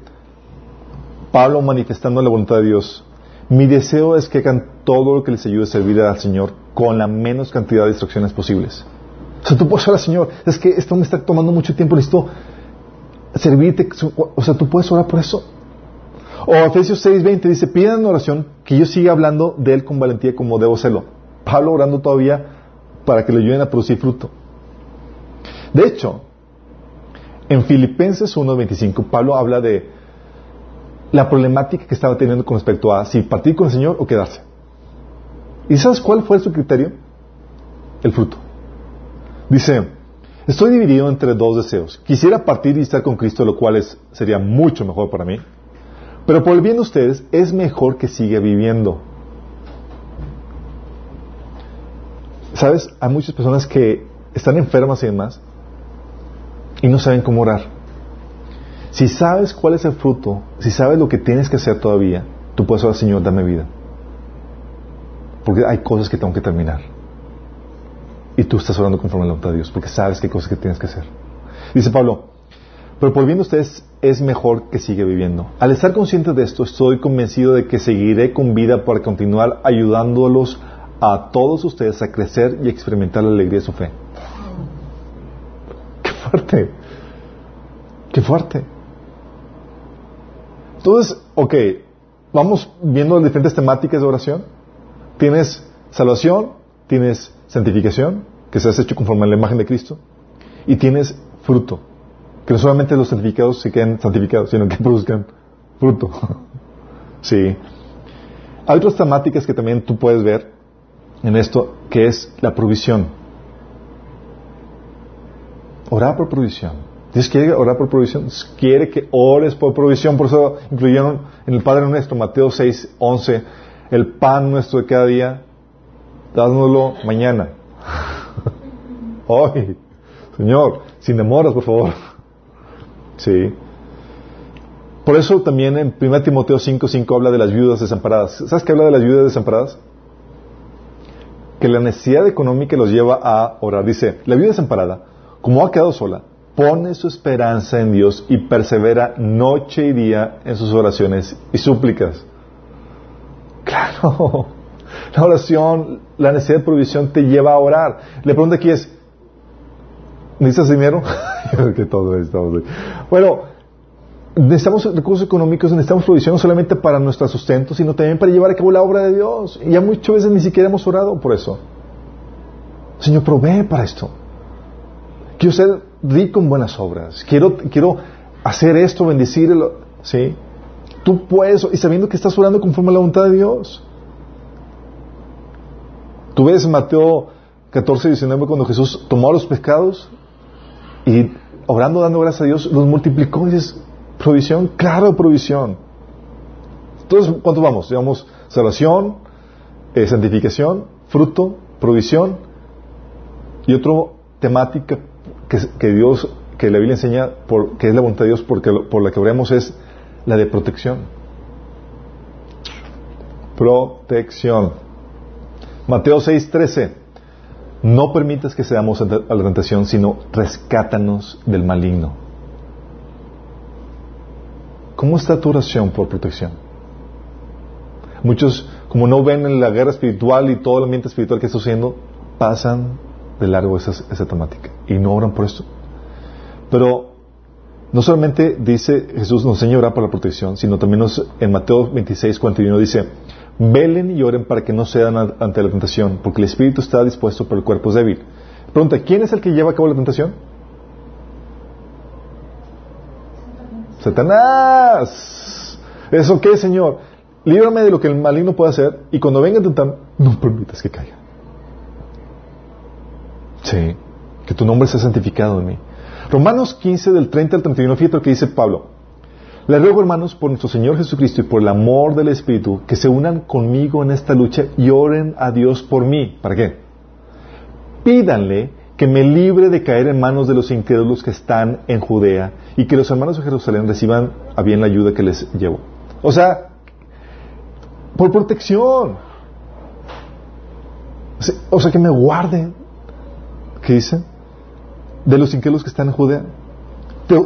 Pablo manifestando la voluntad de Dios, mi deseo es que hagan todo lo que les ayude a servir al Señor con la menos cantidad de distracciones posibles. O sea, tú puedes orar al Señor. Es que esto me está tomando mucho tiempo, listo. Servirte. O sea, tú puedes orar por eso. O Efesios 6:20 dice, pidan oración que yo siga hablando de Él con valentía como debo hacerlo. Pablo orando todavía para que le ayuden a producir fruto. De hecho, en Filipenses 1:25, Pablo habla de la problemática que estaba teniendo con respecto a si partir con el Señor o quedarse. ¿Y sabes cuál fue su criterio? El fruto. Dice, estoy dividido entre dos deseos. Quisiera partir y estar con Cristo, lo cual es, sería mucho mejor para mí. Pero por el bien de ustedes, es mejor que siga viviendo. ¿Sabes? Hay muchas personas que están enfermas y demás y no saben cómo orar. Si sabes cuál es el fruto, si sabes lo que tienes que hacer todavía, tú puedes orar, Señor, dame vida. Porque hay cosas que tengo que terminar. Y tú estás orando conforme a la voluntad de Dios, porque sabes qué cosas que tienes que hacer. Dice Pablo, pero por bien de ustedes es mejor que siga viviendo. Al estar consciente de esto, estoy convencido de que seguiré con vida para continuar ayudándolos a todos ustedes a crecer y experimentar la alegría de su fe. ¡Qué fuerte! ¡Qué fuerte! Entonces, ok, vamos viendo las diferentes temáticas de oración. Tienes salvación, tienes santificación, que se has hecho conforme a la imagen de Cristo, y tienes fruto, que no solamente los santificados se queden santificados, sino que [LAUGHS] produzcan fruto. [LAUGHS] sí. Hay otras temáticas que también tú puedes ver en esto, que es la provisión. Orar por provisión. Dios quiere orar por provisión, quiere que ores por provisión, por eso incluyeron en el Padre nuestro, Mateo 6, 11, el pan nuestro de cada día, dándolo mañana. [LAUGHS] Hoy, Señor, sin demoras, por favor. Sí. Por eso también en 1 Timoteo 5, 5 habla de las viudas desamparadas. ¿Sabes qué habla de las viudas desamparadas? Que la necesidad económica los lleva a orar. Dice, la viuda desamparada, como ha quedado sola, pone su esperanza en Dios y persevera noche y día en sus oraciones y súplicas. Claro, [LAUGHS] la oración, la necesidad de provisión te lleva a orar. La pregunta aquí es, ¿Necesitas dinero? [LAUGHS] que todo esto. Bueno, necesitamos recursos económicos, necesitamos provisión no solamente para nuestro sustento, sino también para llevar a cabo la obra de Dios. Y ya muchas veces ni siquiera hemos orado por eso. Señor, provee para esto. Quiero ser rico en buenas obras. Quiero, quiero hacer esto, bendecirlo. ¿Sí? Tú puedes, y sabiendo que estás orando conforme a la voluntad de Dios. Tú ves Mateo 14, 19 cuando Jesús tomó los pescados y orando, dando gracias a Dios, los multiplicó y dices, provisión, claro, provisión. Entonces, ¿cuánto vamos? Digamos, salvación, eh, santificación, fruto, provisión y otro temática que, Dios, que la Biblia enseña, que es la voluntad de Dios porque, por la que oremos es la de protección. Protección. Mateo 6:13. No permitas que seamos a la tentación, sino rescátanos del maligno. ¿Cómo está tu oración por protección? Muchos, como no ven en la guerra espiritual y todo el ambiente espiritual que está sucediendo, pasan de largo esa temática y no oran por esto. Pero no solamente dice Jesús nos enseña a orar por la protección, sino también nos, en Mateo 26, 41 dice, Velen y oren para que no cedan ante la tentación, porque el espíritu está dispuesto, pero el cuerpo es débil. Pregunta, ¿quién es el que lleva a cabo la tentación? Satanás. ¿Eso qué, Señor? Líbrame de lo que el maligno puede hacer y cuando venga a tentar, no permitas que caiga. Sí, que tu nombre sea santificado en mí. Romanos 15 del 30 al 31, fíjate lo que dice Pablo. Les ruego, hermanos, por nuestro Señor Jesucristo y por el amor del Espíritu, que se unan conmigo en esta lucha y oren a Dios por mí. ¿Para qué? Pídanle que me libre de caer en manos de los incrédulos que están en Judea y que los hermanos de Jerusalén reciban a bien la ayuda que les llevo. O sea, por protección. O sea, que me guarden. ¿Qué dicen? De los incrédulos que están en Judea.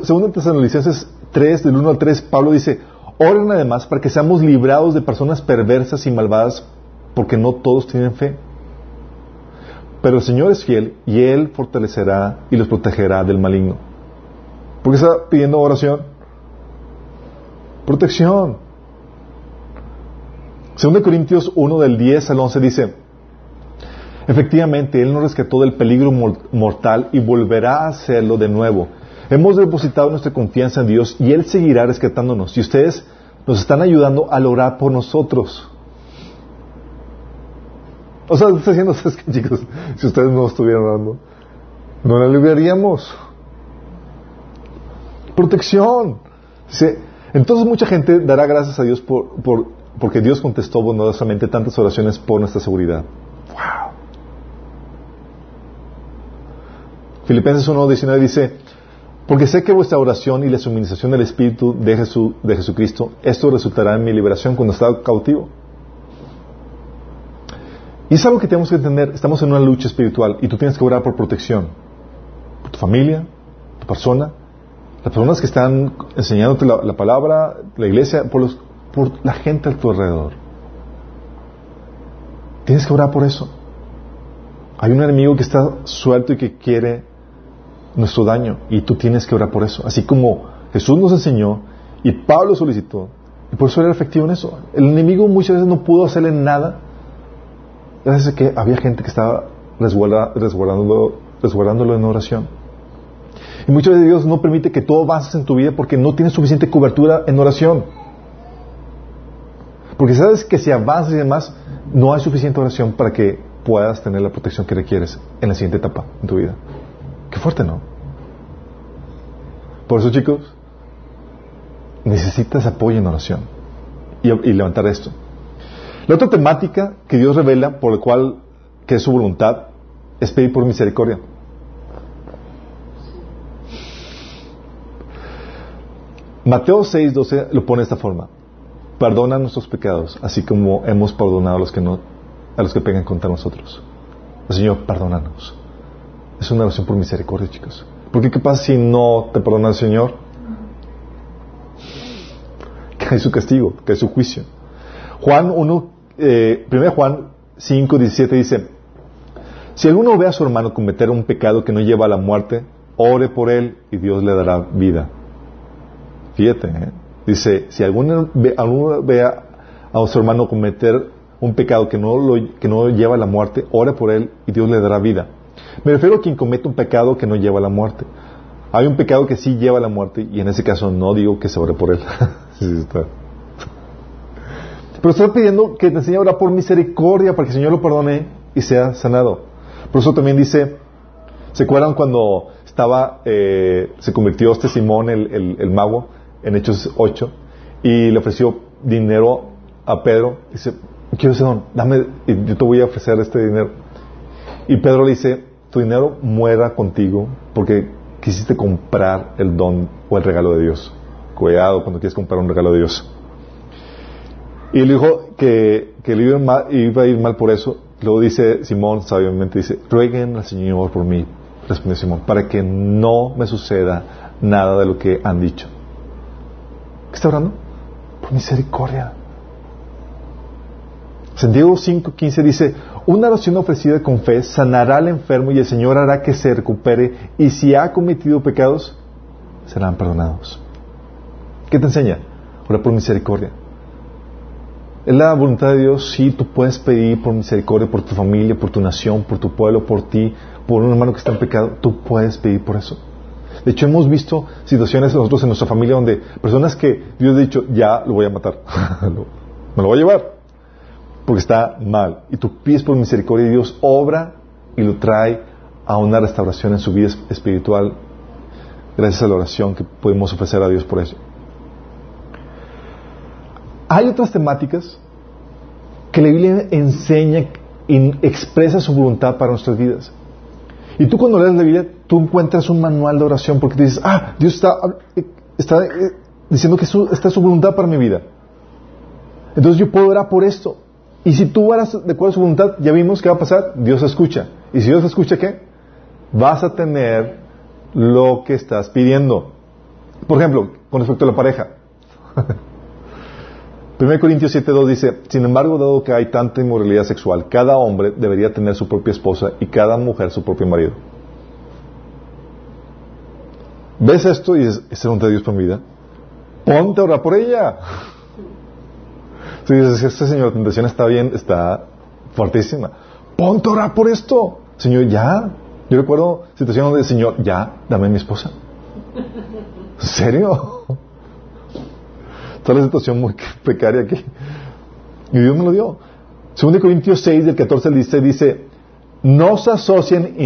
Según Tesalonicenses 3, del 1 al 3, Pablo dice, oren además para que seamos librados de personas perversas y malvadas, porque no todos tienen fe. Pero el Señor es fiel y Él fortalecerá y los protegerá del maligno. ¿Por qué está pidiendo oración? Protección. Según de Corintios 1 del 10 al 11 dice, efectivamente Él nos rescató del peligro mortal y volverá a hacerlo de nuevo Hemos depositado nuestra confianza en Dios y Él seguirá rescatándonos. Y ustedes nos están ayudando a orar por nosotros. O sea, está diciendo, chicos? Si ustedes no estuvieran orando, no la libraríamos. Protección. Entonces mucha gente dará gracias a Dios por, por, porque Dios contestó bondadosamente tantas oraciones por nuestra seguridad. Wow. Filipenses 1.19 dice, porque sé que vuestra oración y la suministración del Espíritu de, de Jesucristo, esto resultará en mi liberación cuando estaba cautivo. Y es algo que tenemos que entender. Estamos en una lucha espiritual y tú tienes que orar por protección. Por tu familia, tu persona, las personas que están enseñándote la, palabra, la iglesia, por la gente a tu alrededor. Tienes que orar por eso. Hay un enemigo que está suelto y que quiere nuestro daño y tú tienes que orar por eso. Así como Jesús nos enseñó y Pablo solicitó, y por eso era efectivo en eso. El enemigo muchas veces no pudo hacerle nada gracias a que había gente que estaba resguardándolo, resguardándolo en oración. Y muchas veces Dios no permite que todo avances en tu vida porque no tienes suficiente cobertura en oración. Porque sabes que si avanzas y demás, no hay suficiente oración para que puedas tener la protección que requieres en la siguiente etapa en tu vida. Qué fuerte, ¿no? Por eso, chicos, necesitas apoyo en oración y, levantar esto. La otra temática que Dios revela, por la cual, que es su voluntad, es pedir por misericordia. Mateo 6, 12 lo pone de esta forma. Perdona nuestros pecados, así como hemos perdonado a los que, no, a los que pegan contra nosotros. Señor, perdónanos. Es una oración por misericordia, chicos. Porque ¿qué pasa si no te perdona el Señor? Hay su castigo, hay su juicio. Juan 1, eh, 1 Juan 5, 17 dice, si alguno ve a su hermano cometer un pecado que no lleva a la muerte, ore por él y Dios le dará vida. Fíjate, ¿eh? dice, si alguno ve, a, su hermano cometer un pecado que no, que no lleva a la muerte, ore por él y Dios le dará vida. Me refiero a quien comete un pecado que no lleva a la muerte. Hay un pecado que sí lleva a la muerte y en ese caso no digo que se ore por él. [LAUGHS] está. Pero estoy pidiendo que te enseñe orar por misericordia para que el Señor lo perdone y sea sanado. Por eso también dice, ¿se acuerdan cuando estaba, eh, se convirtió este Simón, el, el, mago, en Hechos 8, y le ofreció dinero a Pedro? Dice, quiero ese don, dame, yo te voy a ofrecer este dinero. Y Pedro le dice, tu dinero muera contigo porque quisiste comprar el don o el regalo de Dios. Cuidado cuando quieres comprar un regalo de Dios. Y le dijo que, le iba, a ir mal por eso. Luego dice Simón, sabiamente dice, rueguen al Señor por mí, respondió Simón, para que no me suceda nada de lo que han dicho. ¿Qué está hablando? Por misericordia. San Diego 5.15 dice, una oración ofrecida con fe sanará al enfermo y el Señor hará que se recupere y si ha cometido pecados, serán perdonados. ¿Qué te enseña? Ora por misericordia. Es la voluntad de Dios, sí, tú puedes pedir por misericordia por tu familia, por tu nación, por tu pueblo, por ti, por un hermano que está en pecado, tú puedes pedir por eso. De hecho, hemos visto situaciones nosotros en nuestra familia donde personas que Dios ha dicho, ya lo voy a matar, [LAUGHS] me lo voy a llevar, porque está mal. Y tú pides por misericordia y Dios obra y lo trae a una restauración en su vida espiritual gracias a la oración que podemos ofrecer a Dios por eso. Hay otras temáticas que la Biblia enseña y expresa su voluntad para nuestras vidas. Y tú cuando lees la Biblia, tú encuentras un manual de oración porque dices, ah, Dios está, está eh, diciendo que esta es su voluntad para mi vida. Entonces yo puedo orar por esto. Y si tú oras de acuerdo a su voluntad, ya vimos qué va a pasar, Dios escucha. Y si Dios escucha, ¿qué? Vas a tener lo que estás pidiendo. Por ejemplo, con respecto a la pareja. [LAUGHS] 1 Corintios 7.2 dice, sin embargo, dado que hay tanta inmoralidad sexual, cada hombre debería tener su propia esposa y cada mujer su propio marido. ¿Ves esto y dices, ¿es un de Dios por mi vida? Ponte a orar por ella. Si dices, este señor, la tentación está bien, está fuertísima. Ponte a orar por esto. Señor, ya. Yo recuerdo situaciones donde, Señor, ya, dame a mi esposa. ¿En serio? [LAUGHS] Está la situación muy [LAUGHS] precaria aquí. Y Dios me lo dio. Segundo Corintios 6, del 14 al 16 dice, no se asocien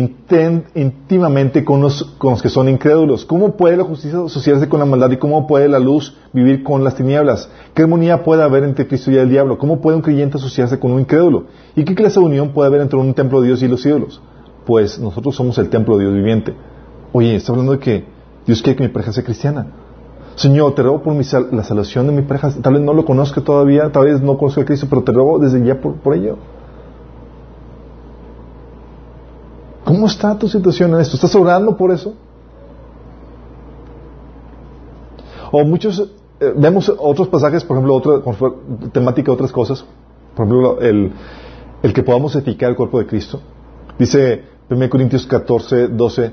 íntimamente con los, que son incrédulos. ¿Cómo puede la justicia asociarse con la maldad y cómo puede la luz vivir con las tinieblas? ¿Qué armonía puede haber entre Cristo y el diablo? ¿Cómo puede un creyente asociarse con un incrédulo? ¿Y qué clase de unión puede haber entre un templo de Dios y los ídolos? Pues nosotros somos el templo de Dios viviente. Oye, está hablando de que Dios quiere que mi pareja sea cristiana. Señor, te ruego por la salvación de mi pareja. Tal vez no lo conozca todavía, tal vez no conozca a Cristo, pero te ruego desde ya por, ello. ¿Cómo está tu situación en esto? ¿Estás orando por eso? O muchos, eh, vemos otros pasajes, por ejemplo, otra temática de otras cosas. Por ejemplo, el, el que podamos edificar el cuerpo de Cristo. Dice 1 Corintios 14, 12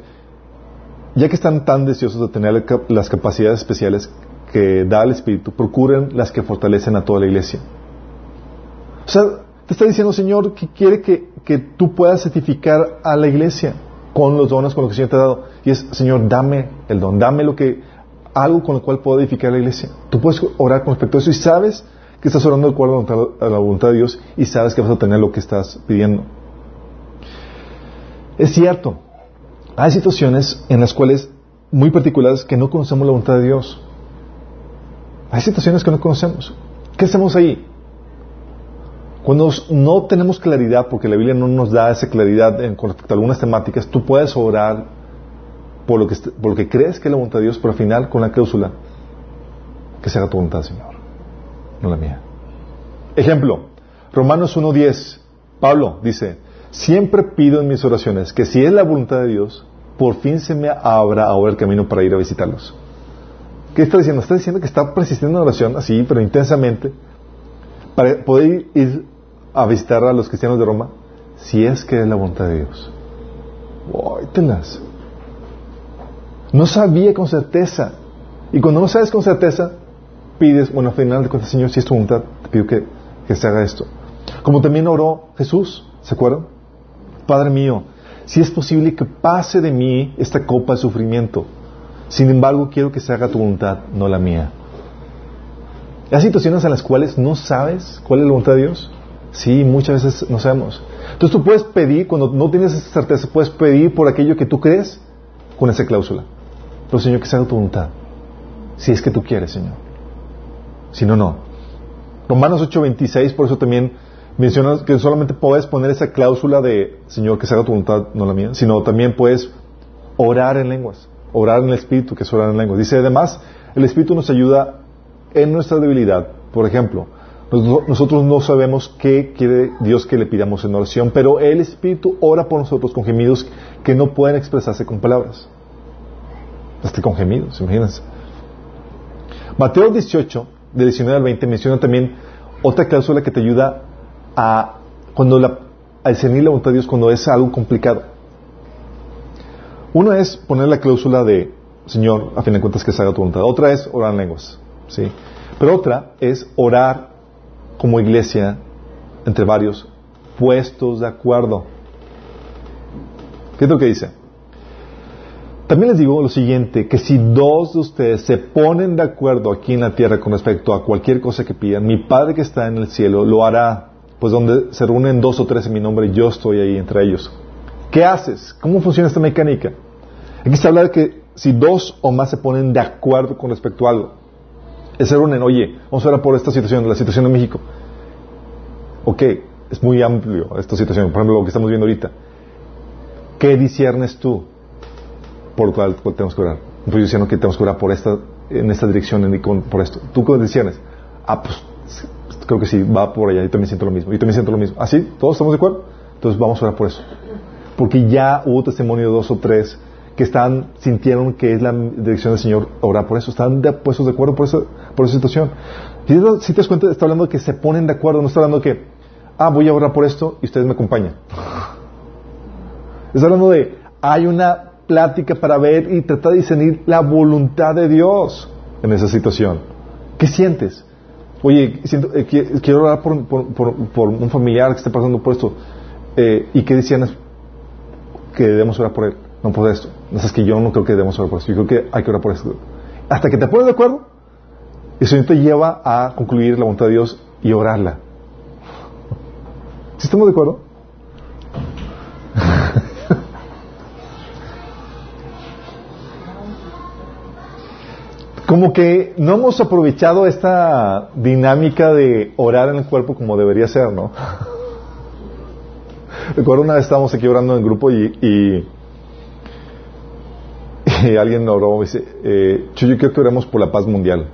ya que están tan deseosos de tener las capacidades especiales que da el Espíritu, procuren las que fortalecen a toda la iglesia. O sea, te está diciendo, Señor, que quiere que, que tú puedas certificar a la iglesia con los dones, con lo que el Señor te ha dado. Y es, Señor, dame el don, dame lo que, algo con lo cual puedo edificar la iglesia. Tú puedes orar con respecto a eso y sabes que estás orando de acuerdo a la voluntad de Dios y sabes que vas a tener lo que estás pidiendo. Es cierto, hay situaciones en las cuales, muy particulares, que no conocemos la voluntad de Dios. Hay situaciones que no conocemos. ¿Qué hacemos ahí? Cuando no tenemos claridad, porque la Biblia no nos da esa claridad en, con respecto a algunas temáticas, tú puedes orar por lo, que, por lo que crees que es la voluntad de Dios, pero al final con la cláusula, que se haga tu voluntad, Señor, no la mía. Ejemplo, Romanos 1.10, Pablo dice, Siempre pido en mis oraciones que si es la voluntad de Dios, por fin se me abra ahora el camino para ir a visitarlos. ¿Qué está diciendo? Está diciendo que está persistiendo en oración así, pero intensamente, para poder ir a visitar a los cristianos de Roma, si es que es la voluntad de Dios. No sabía con certeza. Y cuando no sabes con certeza, pides, bueno, al final de cuentas, Señor, si es tu voluntad, te pido que, que se haga esto. Como también oró Jesús, ¿se acuerdan? Padre mío, si es posible que pase de mí esta copa de sufrimiento, sin embargo quiero que se haga tu voluntad, no la mía. Hay situaciones en las cuales no sabes cuál es la voluntad de Dios. Sí, muchas veces no sabemos. Entonces tú puedes pedir, cuando no tienes esa certeza, puedes pedir por aquello que tú crees con esa cláusula. Pero Señor, que se haga tu voluntad. Si es que tú quieres, Señor. Si no, no. Romanos 8:26, por eso también mencionas que solamente puedes poner esa cláusula de Señor, que se haga tu voluntad, no la mía, sino también puedes orar en lenguas, orar en el Espíritu, que es orar en lenguas. Dice además, el Espíritu nos ayuda en nuestra debilidad. Por ejemplo, nosotros no sabemos qué quiere Dios que le pidamos en oración, pero el Espíritu ora por nosotros con gemidos que no pueden expresarse con palabras. Hasta con gemidos, imagínense. Mateo 18, de 19 al 20, menciona también otra cláusula que te ayuda a, cuando la, a discernir la voluntad de Dios cuando es algo complicado. Uno es poner la cláusula de, Señor, a fin de cuentas que se haga tu voluntad. Otra es orar en lenguas. ¿sí? Pero otra es orar como iglesia entre varios puestos de acuerdo. ¿Qué es lo que dice? También les digo lo siguiente, que si dos de ustedes se ponen de acuerdo aquí en la tierra con respecto a cualquier cosa que pidan, mi Padre que está en el cielo lo hará, pues donde se reúnen dos o tres en mi nombre, yo estoy ahí entre ellos. ¿Qué haces? ¿Cómo funciona esta mecánica? Aquí se habla de que si dos o más se ponen de acuerdo con respecto a algo, se reúnen, oye, vamos a hablar por esta situación, la situación de México. Ok, es muy amplio esta situación, por ejemplo, lo que estamos viendo ahorita. ¿Qué disiernes tú por lo cual tenemos que orar? Pues yo diciendo que tenemos que orar por esta, en esta dirección, por esto. ¿Tú qué disiernes? Ah, pues creo que sí, va por allá, yo también siento lo mismo, yo también siento lo mismo. ¿Ah, sí? ¿Todos estamos de acuerdo? Entonces vamos a orar por eso. Porque ya hubo testimonio de dos o tres que están, sintieron que es la dirección del Señor orar por eso, están de, puestos de acuerdo por, eso, por esa situación. Si, te das cuenta, está hablando de que se ponen de acuerdo, no está hablando de que, ah, voy a orar por esto y ustedes me acompañan. Está hablando de, hay una plática para ver y tratar de discernir la voluntad de Dios en esa situación. ¿Qué sientes? Oye, eh, quiero orar por, por, un familiar que esté pasando por esto. Eh, ¿Y qué decían? Que debemos orar por él, no por esto. No es que yo no creo que debemos orar por esto. Yo creo que hay que orar por esto. Hasta que te pones de acuerdo, eso te lleva a concluir la voluntad de Dios y orarla. ¿Sí estamos de acuerdo? como que no hemos aprovechado esta dinámica de orar en el cuerpo como debería ser, ¿no? [LAUGHS] Recuerdo una vez estábamos aquí orando en el grupo y, alguien oró y dice, eh, yo quiero que oremos por la paz mundial.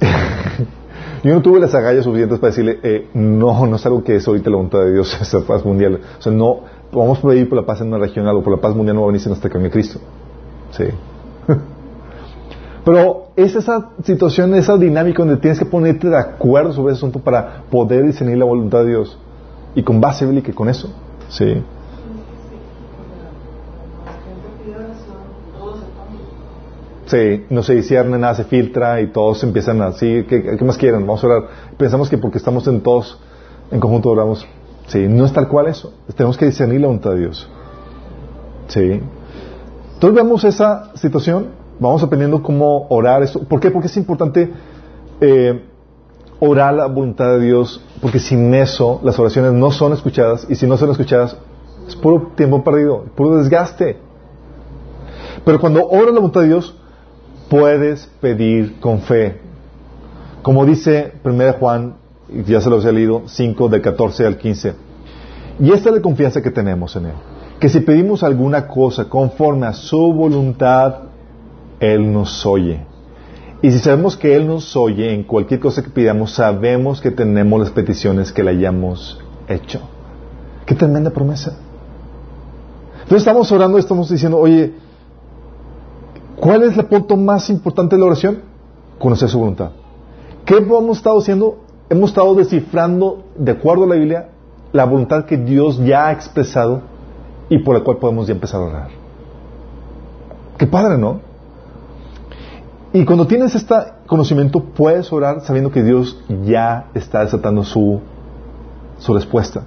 [LAUGHS] yo no tuve las agallas suficientes para decirle, eh, no, no es algo que es ahorita la voluntad de Dios, [LAUGHS] esa paz mundial. O sea, no, vamos a pedir por la paz en una región o por la paz mundial no va a venir hasta que venga Cristo. Sí. [LAUGHS] Pero es esa situación, esa dinámica donde tienes que ponerte de acuerdo sobre ese asunto para poder discernir la voluntad de Dios. Y con base bíblica con eso. Sí. Sí, no se discierne, nada se filtra y todos empiezan así, ¿qué, ¿qué, más quieren? Vamos a orar. Pensamos que porque estamos en todos, en conjunto oramos. Sí, no es tal cual eso. Tenemos que discernir la voluntad de Dios. Sí. Entonces vemos esa situación, vamos aprendiendo cómo orar esto. ¿Por qué? Porque es importante eh, orar la voluntad de Dios, porque sin eso las oraciones no son escuchadas y si no son escuchadas es puro tiempo perdido, puro desgaste. Pero cuando oras la voluntad de Dios, puedes pedir con fe. Como dice 1 Juan, ya se los he leído, 5 de 14 al 15. Y esta es la confianza que tenemos en Él que si pedimos alguna cosa conforme a su voluntad, Él nos oye. Y si sabemos que Él nos oye en cualquier cosa que pidamos, sabemos que tenemos las peticiones que le hayamos hecho. Qué tremenda promesa. Entonces estamos orando estamos diciendo, oye, ¿cuál es el punto más importante de la oración? Conocer su voluntad. ¿Qué hemos estado haciendo? Hemos estado descifrando, de acuerdo a la Biblia, la voluntad que Dios ya ha expresado y por la cual podemos ya empezar a orar. Qué padre, ¿no? Y cuando tienes este conocimiento, puedes orar sabiendo que Dios ya está desatando su, su respuesta.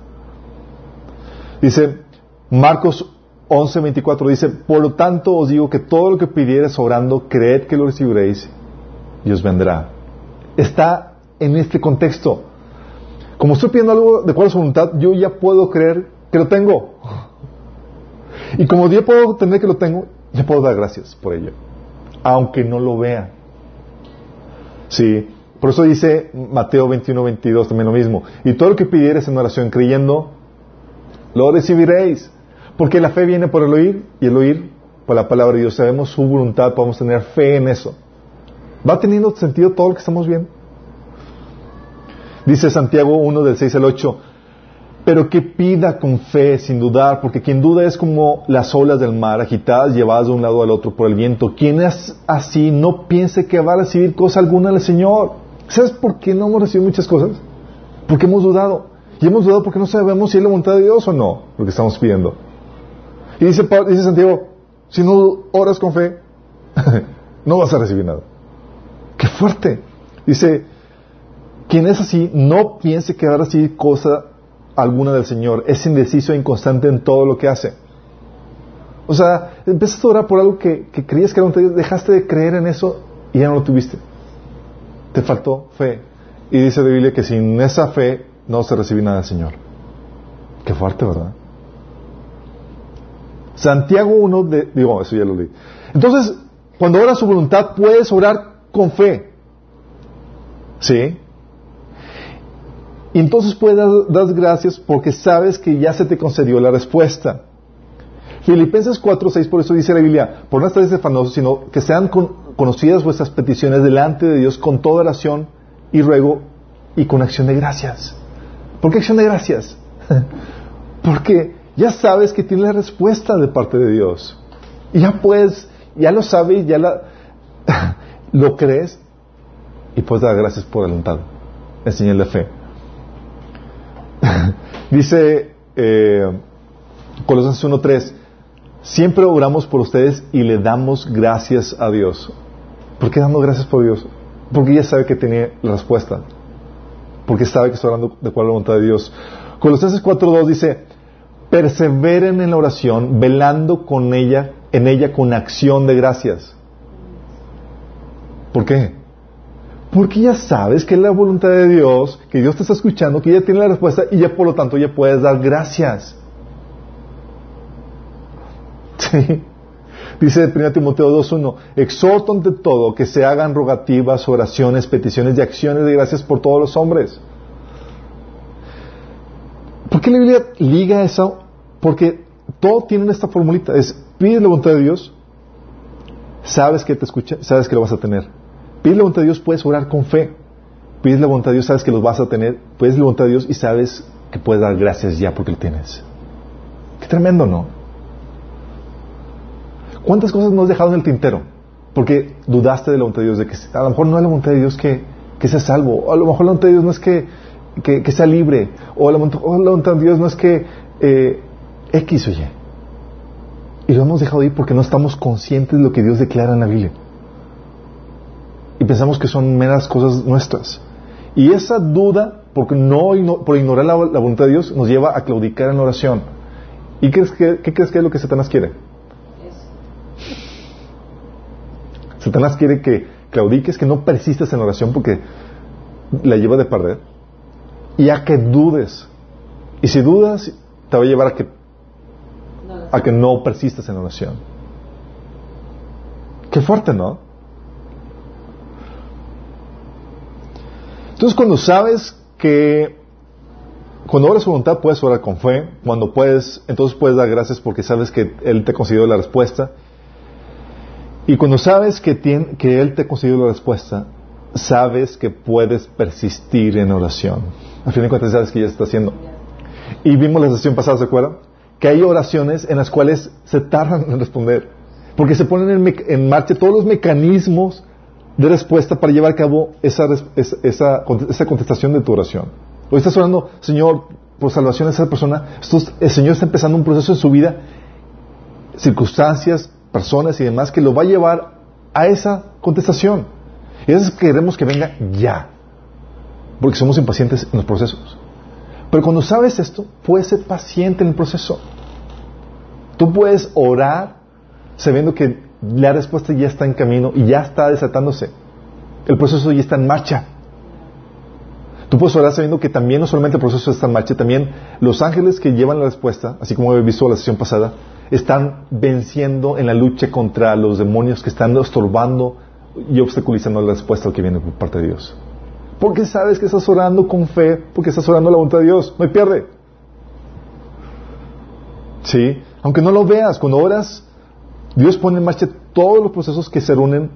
Dice Marcos 11:24, dice, por lo tanto os digo que todo lo que pidieres orando, creed que lo recibiréis y os vendrá. Está en este contexto. Como estoy pidiendo algo de cuál es su voluntad, yo ya puedo creer que lo tengo. Y como ya puedo tener que lo tengo, ya puedo dar gracias por ello. Aunque no lo vea. Sí. Por eso dice Mateo 21, 22 también lo mismo. Y todo lo que pidieres en oración creyendo, lo recibiréis. Porque la fe viene por el oír y el oír por la palabra de Dios. Sabemos su voluntad, podemos tener fe en eso. ¿Va teniendo sentido todo lo que estamos viendo? Dice Santiago 1 del 6 al 8, pero que pida con fe, sin dudar, porque quien duda es como las olas del mar, agitadas, llevadas de un lado al otro por el viento. Quien es así, no piense que va a recibir cosa alguna del Señor. ¿Sabes por qué no hemos recibido muchas cosas? Porque hemos dudado. Y hemos dudado porque no sabemos si es la voluntad de Dios o no, lo que estamos pidiendo. Y dice, dice Santiago, si no oras con fe, [LAUGHS] no vas a recibir nada. ¡Qué fuerte! Dice, quien es así, no piense que va a recibir cosa alguna del Señor. Es indeciso e inconstante en todo lo que hace. O sea, empezaste a orar por algo que, creías que era un Dios, dejaste de creer en eso y ya no lo tuviste. Te faltó fe. Y dice la Biblia que sin esa fe no se recibe nada del Señor. Qué fuerte, ¿verdad? Santiago 1, de, digo, eso ya lo leí. Entonces, cuando oras su voluntad, puedes orar con fe. ¿Sí? Y entonces puedes dar, gracias porque sabes que ya se te concedió la respuesta. Filipenses 4, 6, por eso dice la Biblia, por no estar desafanosos, sino que sean conocidas vuestras peticiones delante de Dios con toda oración y ruego y con acción de gracias. ¿Por qué acción de gracias? [LAUGHS] porque ya sabes que tienes la respuesta de parte de Dios. Y ya puedes, ya lo sabes, ya [LAUGHS] lo crees y puedes dar gracias por adelantado. Enseñarle fe. [LAUGHS] Dice eh, Colosenses 1.3, siempre oramos por ustedes y le damos gracias a Dios. ¿Por qué damos gracias por Dios? Porque ella sabe que tiene la respuesta. Porque sabe que está orando de cuál la voluntad de Dios. Colosenses 4.2 dice, perseveren en la oración, velando con ella, en ella con acción de gracias. ¿Por qué? Porque ya sabes que es la voluntad de Dios, que Dios te está escuchando, que ya tiene la respuesta y ya por lo tanto ya puedes dar gracias. [LAUGHS] Sí. Dice 1 Timoteo 2.1, exhorto ante todo que se hagan rogativas, oraciones, peticiones y acciones de gracias por todos los hombres. ¿Por qué la Biblia liga eso? Porque todo tiene esta formulita, es pide la voluntad de Dios, sabes que te escucha, sabes que lo vas a tener. Pides la voluntad de Dios, puedes orar con fe. Pides la voluntad de Dios, sabes que lo vas a tener. Pides la voluntad de Dios y sabes que puedes dar gracias ya porque lo tienes. Qué tremendo, ¿no? ¿Cuántas cosas nos has dejado en el tintero? Porque dudaste de la voluntad de Dios, de que a lo mejor no es la voluntad de Dios que, que sea salvo, a lo mejor la voluntad de Dios no es que, que, sea libre, o la, voluntad de Dios no es que eh, X o Y. Y lo hemos dejado ir porque no estamos conscientes de lo que Dios declara en la Biblia y pensamos que son meras cosas nuestras. Y esa duda, porque no, por ignorar la, voluntad de Dios, nos lleva a claudicar en la oración. ¿Y qué, crees que, crees que es lo que Satanás quiere? Satanás quiere que claudiques, que no persistas en la oración porque la lleva de perder. Y a que dudes. Y si dudas, te va a llevar a que, a que no persistas en la oración. Qué fuerte, ¿no? Entonces cuando sabes que cuando oras voluntad puedes orar con fe, cuando puedes, entonces puedes dar gracias porque sabes que Él te ha concedido la respuesta. Y cuando sabes que, que Él te ha concedido la respuesta, sabes que puedes persistir en oración. Al fin de cuentas sabes que ya está haciendo. Y vimos la sesión pasada, ¿se acuerdan? Que hay oraciones en las cuales se tardan en responder. Porque se ponen en, marcha todos los mecanismos de respuesta para llevar a cabo esa, esa, contestación de tu oración. Hoy estás orando, Señor, por salvación de esa persona, el Señor está empezando un proceso en su vida, circunstancias, personas y demás, que lo va a llevar a esa contestación. Y a veces queremos que venga ya, porque somos impacientes en los procesos. Pero cuando sabes esto, puedes ser paciente en el proceso. Tú puedes orar sabiendo que la respuesta ya está en camino y ya está desatándose. El proceso ya está en marcha. Tú puedes orar sabiendo que también no solamente el proceso está en marcha, también los ángeles que llevan la respuesta, así como he visto la sesión pasada, están venciendo en la lucha contra los demonios que están estorbando y obstaculizando la respuesta que viene por parte de Dios. Porque sabes que estás orando con fe, porque estás orando la voluntad de Dios, no hay pierde. ¿Sí? Aunque no lo veas, cuando oras, Dios pone en marcha todos los procesos que se reúnen,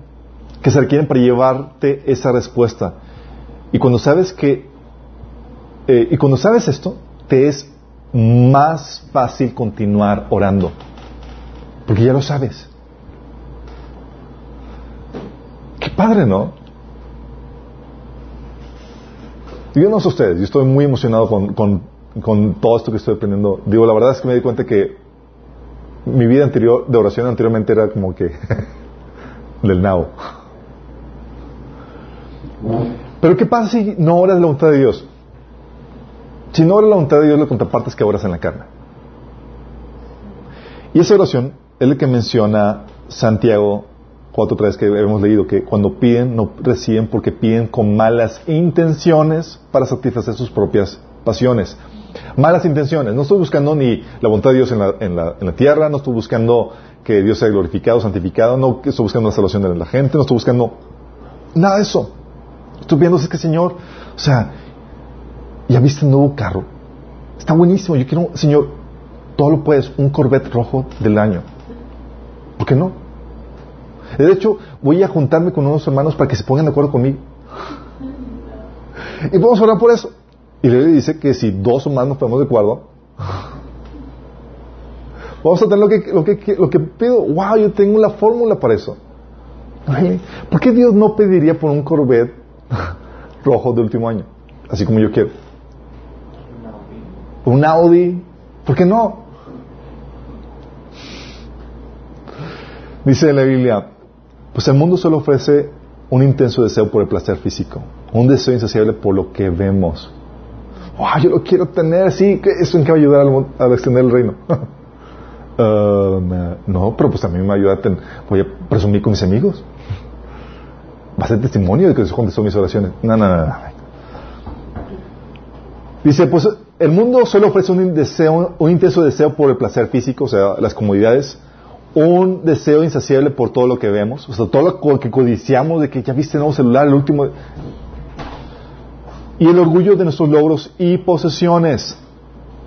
que se requieren para llevarte esa respuesta. Y cuando sabes que, eh, y cuando sabes esto, te es más fácil continuar orando. Porque ya lo sabes. Qué padre, ¿no? Yo no sé ustedes, yo estoy muy emocionado con, con, con todo esto que estoy aprendiendo. Digo, la verdad es que me di cuenta que mi vida anterior, de oración anteriormente era como que [LAUGHS] del now. Pero ¿qué pasa si no oras la voluntad de Dios? Si no oras la voluntad de Dios, la contraparte es que oras en la carne. Y esa oración es la que menciona Santiago 4.3 que hemos leído, que cuando piden no reciben porque piden con malas intenciones para satisfacer sus propias pasiones malas intenciones. No estoy buscando ni la voluntad de Dios en la tierra, no estoy buscando que Dios sea glorificado, santificado, no estoy buscando la salvación de la gente, no estoy buscando nada de eso. Estoy viendo es que Señor, o sea, ya viste el nuevo carro, está buenísimo, yo quiero, Señor, todo lo puedes, un Corvette rojo del año. ¿Por qué no? De hecho, voy a juntarme con unos hermanos para que se pongan de acuerdo conmigo. Y vamos a orar por eso. Y le dice que si dos o más ponemos de acuerdo, vamos a tener lo que, lo que, lo que pido. ¡Wow! Yo tengo la fórmula para eso. ¿Por qué Dios no pediría por un Corvette [LAUGHS] rojo de último año? Así como yo quiero. Un Audi. ¿Por qué no? Dice la Biblia, pues el mundo solo ofrece un intenso deseo por el placer físico, un deseo insaciable por lo que vemos oh, yo lo quiero tener, sí, ¿eso en qué va a ayudar a, extender el reino? Uh, [LAUGHS] no, pero pues mí me ayuda a voy a presumir con mis amigos. Va a ser testimonio de que Dios contestó mis oraciones. No, no, no, Dice, pues el mundo solo ofrece un deseo, un intenso deseo por el placer físico, o sea, las comodidades, un deseo insaciable por todo lo que vemos, o sea, todo lo que codiciamos de que ya viste el nuevo celular, el último, y el orgullo de nuestros logros y posesiones.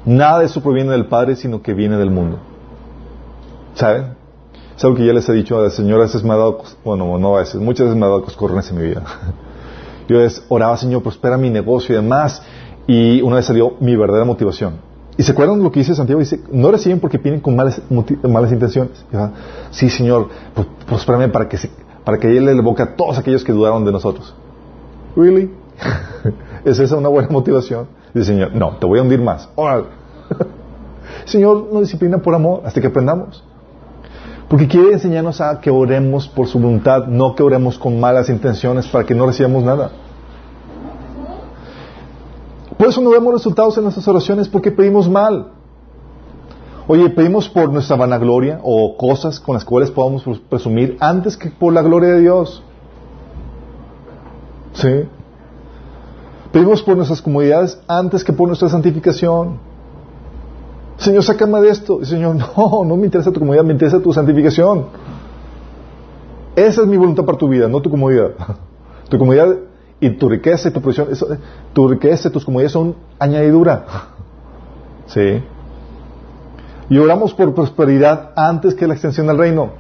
Nada de eso proviene del Padre, sino que viene del mundo. ¿Saben? Es algo que ya les he dicho, a veces me ha dado, bueno, no a veces, muchas veces me ha dado coscorrones en mi vida. [LAUGHS] Yo oraba, Señor, prospera mi negocio y demás, y una vez salió mi verdadera motivación. ¿Y se acuerdan lo que dice Santiago? Dice, no reciben porque piden con malas, malas intenciones. Sí, Señor, prospérame para que, para que Él le boca a todos aquellos que dudaron de nosotros. ¿Really? [LAUGHS] ¿Es esa una buena motivación? Dice Señor, no, te voy a hundir más. [LAUGHS] Señor nos disciplina por amor hasta que aprendamos. Porque quiere enseñarnos a que oremos por su voluntad, no que oremos con malas intenciones para que no recibamos nada. Por eso no vemos resultados en nuestras oraciones porque pedimos mal. Oye, pedimos por nuestra vanagloria o cosas con las cuales podamos presumir antes que por la gloria de Dios. ¿Sí? Pedimos por nuestras comodidades antes que por nuestra santificación. Señor, sácame de esto. Señor, [LAUGHS] no, no me interesa tu comodidad, me interesa tu santificación. Esa es mi voluntad para tu vida, no tu comodidad. [LAUGHS] Tu comodidad y tu riqueza y tu provisión, tu riqueza y tus comodidades son añadidura. Sí. Y oramos por prosperidad antes que la extensión del reino.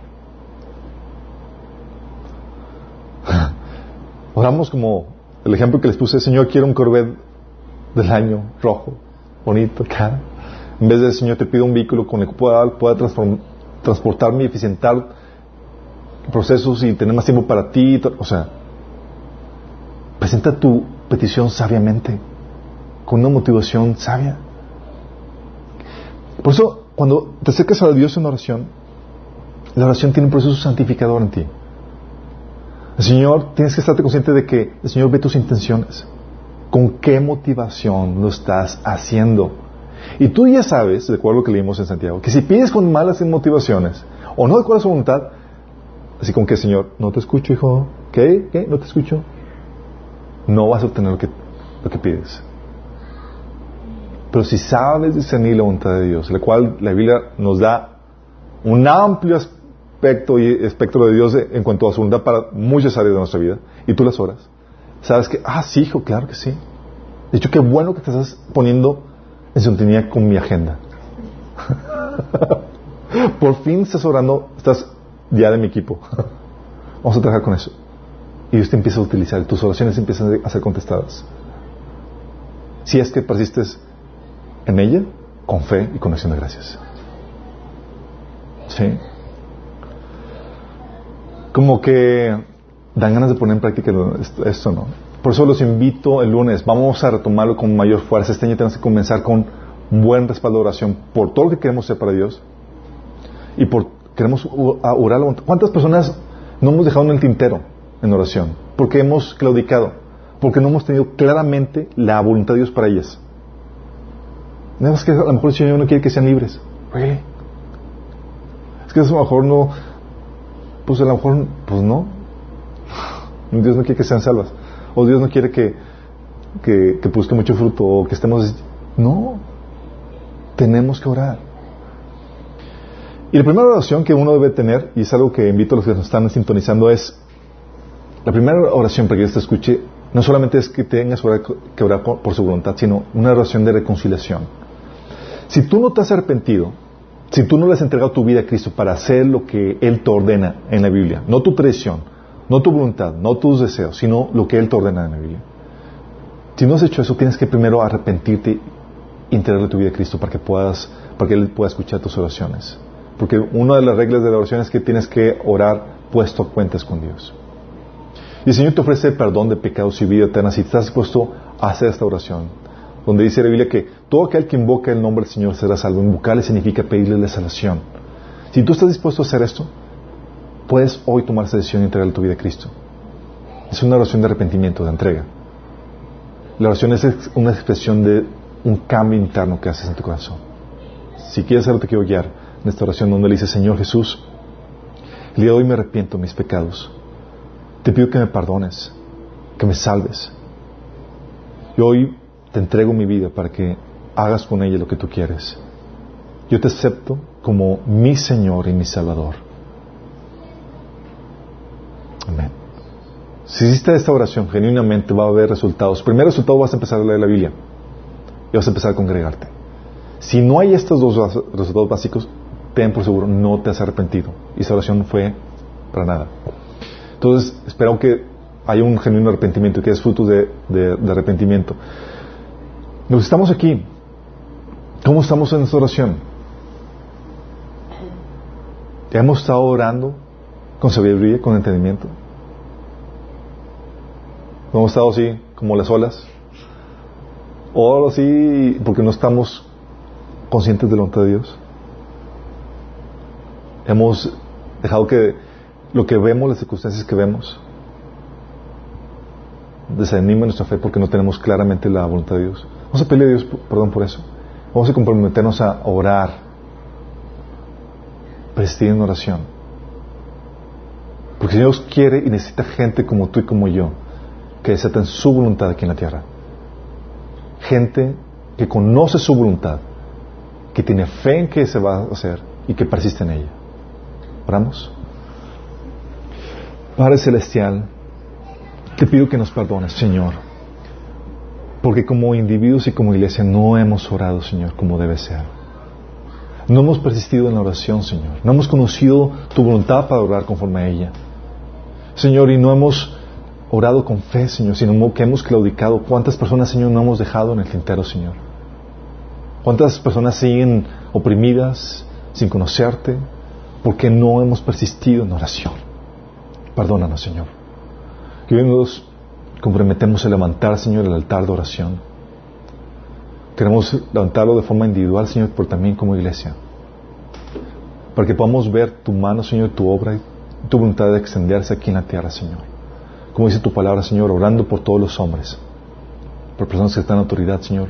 Oramos como el ejemplo que les puse, Señor, quiero un Corvette del año, rojo, bonito, acá. En vez de, Señor, te pido un vehículo con el que pueda, pueda transportarme y eficientar procesos y tener más tiempo para ti. O sea, presenta tu petición sabiamente, con una motivación sabia. Por eso, cuando te acercas a Dios en oración, la oración tiene un proceso santificador en ti. El Señor, tienes que estarte consciente de que el Señor ve tus intenciones. ¿Con qué motivación lo estás haciendo? Y tú ya sabes, de acuerdo a lo que leímos en Santiago, que si pides con malas motivaciones o no de acuerdo a su voluntad, así como que Señor, no te escucho, hijo, ¿qué? ¿Qué? ¿No te escucho? No vas a obtener lo que, lo que pides. Pero si sabes discernir la voluntad de Dios, la cual la Biblia nos da un amplio aspecto y espectro de Dios en cuanto a su voluntad para muchas áreas de nuestra vida, y tú las oras, sabes que, ah, sí, hijo, claro que sí. De hecho, qué bueno que te estás poniendo en sintonía con mi agenda. [LAUGHS] Por fin estás orando, estás ya de mi equipo. [LAUGHS] Vamos a trabajar con eso. Y te empieza a utilizar, tus oraciones empiezan a ser contestadas. Si es que persistes en ella, con fe y con acción de gracias. ¿Sí? Como que dan ganas de poner en práctica esto, ¿no? Por eso los invito el lunes. Vamos a retomarlo con mayor fuerza. Este año tenemos que comenzar con buen respaldo de oración por todo lo que queremos ser para Dios y por queremos orar. ¿Cuántas personas no hemos dejado en el tintero en oración? Porque hemos claudicado, porque no hemos tenido claramente la voluntad de Dios para ellas. Es que a lo mejor el Señor no quiere que sean libres. Es que a lo mejor no, pues a lo mejor, pues no. Dios no quiere que sean salvas o Dios no quiere que, que, que mucho fruto, o que estemos... No, tenemos que orar. Y la primera oración que uno debe tener, y es algo que invito a los que nos están sintonizando, es, la primera oración para que Dios te escuche, no solamente es que tengas que orar por su voluntad, sino una oración de reconciliación. Si tú no te has arrepentido, si tú no le has entregado tu vida a Cristo para hacer lo que Él te ordena en la Biblia, no tu tradición, no tu voluntad, no tus deseos, sino lo que Él te ordena en la Biblia. Si no has hecho eso, tienes que primero arrepentirte y entregarle tu vida a Cristo para que puedas, para que Él pueda escuchar tus oraciones. Porque una de las reglas de la oración es que tienes que orar puesto a cuentas con Dios. Y el Señor te ofrece perdón de pecados y vida eterna si estás dispuesto a hacer esta oración. Donde dice la Biblia que todo aquel que invoca el nombre del Señor será salvo. Invocarle significa pedirle la salvación. Si tú estás dispuesto a hacer esto, puedes hoy tomar esa decisión y entregarle tu vida a Cristo. Es una oración de arrepentimiento, de entrega. La oración es una expresión de un cambio interno que haces en tu corazón. Si quieres hacerlo, te quiero guiar en esta oración donde le dice, Señor Jesús, el día de hoy me arrepiento de mis pecados. Te pido que me perdones, que me salves. Y hoy te entrego mi vida para que hagas con ella lo que tú quieres. Yo te acepto como mi Señor y mi Salvador. Amén. Si hiciste esta oración genuinamente va a haber resultados. Primer resultado vas a empezar a leer la Biblia y vas a empezar a congregarte. Si no hay estos dos resultados básicos, ten por seguro, no te has arrepentido. Y esa oración fue para nada. Entonces, espero que haya un genuino arrepentimiento y que es fruto de, arrepentimiento. Nos estamos aquí. ¿Cómo estamos en esta oración? ¿Hemos estado orando con sabiduría, con entendimiento. No hemos estado así como las olas. O así porque no estamos conscientes de la de Dios. Hemos dejado que lo que vemos, las circunstancias que vemos, desanime nuestra fe porque no tenemos claramente la voluntad de Dios. Vamos a pedirle a Dios perdón por eso. Vamos a comprometernos a orar, persistir en oración porque Dios quiere y necesita gente como tú y como yo, que desatan su voluntad aquí en la tierra. Gente que conoce su voluntad, que tiene fe en que se va a hacer y que persiste en ella. Oramos. Padre Celestial, te pido que nos perdones, Señor, porque como individuos y como iglesia no hemos orado, Señor, como debe ser. No hemos persistido en la oración, Señor. No hemos conocido tu voluntad para orar conforme a ella. Señor, y no hemos orado con fe, Señor, sino que hemos claudicado. ¿Cuántas personas, Señor, no hemos dejado en el tintero, Señor? ¿Cuántas personas siguen oprimidas sin conocerte porque no hemos persistido en oración? Perdónanos, Señor. Que hoy nos comprometemos a levantar, Señor, el altar de oración. Queremos levantarlo de forma individual, Señor, pero también como iglesia. Para que podamos ver tu mano, Señor, tu obra y tu voluntad de extenderse aquí en la tierra, Señor. Como dice tu palabra, Señor, orando por todos los hombres, por personas que están en autoridad, Señor,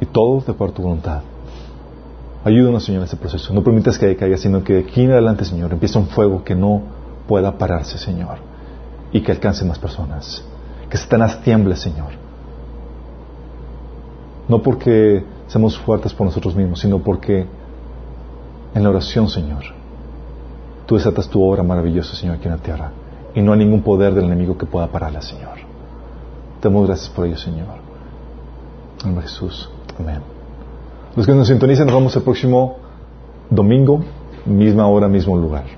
y todo de acuerdo a tu voluntad. Ayúdanos, Señor, en este proceso. No permitas que caiga, sino que aquí en adelante, Señor, empiece un fuego que no pueda pararse, Señor, y que alcance más personas. Que Satanás tiemble, Señor. No porque seamos fuertes por nosotros mismos, sino porque en la oración, Señor, tú desatas tu obra maravillosa, Señor, aquí en la tierra. Y no hay ningún poder del enemigo que pueda pararla, Señor. Te damos gracias por ello, Señor. En nombre de Jesús. Amén. Los que nos sintonicen, nos vemos el próximo domingo, misma hora, mismo lugar.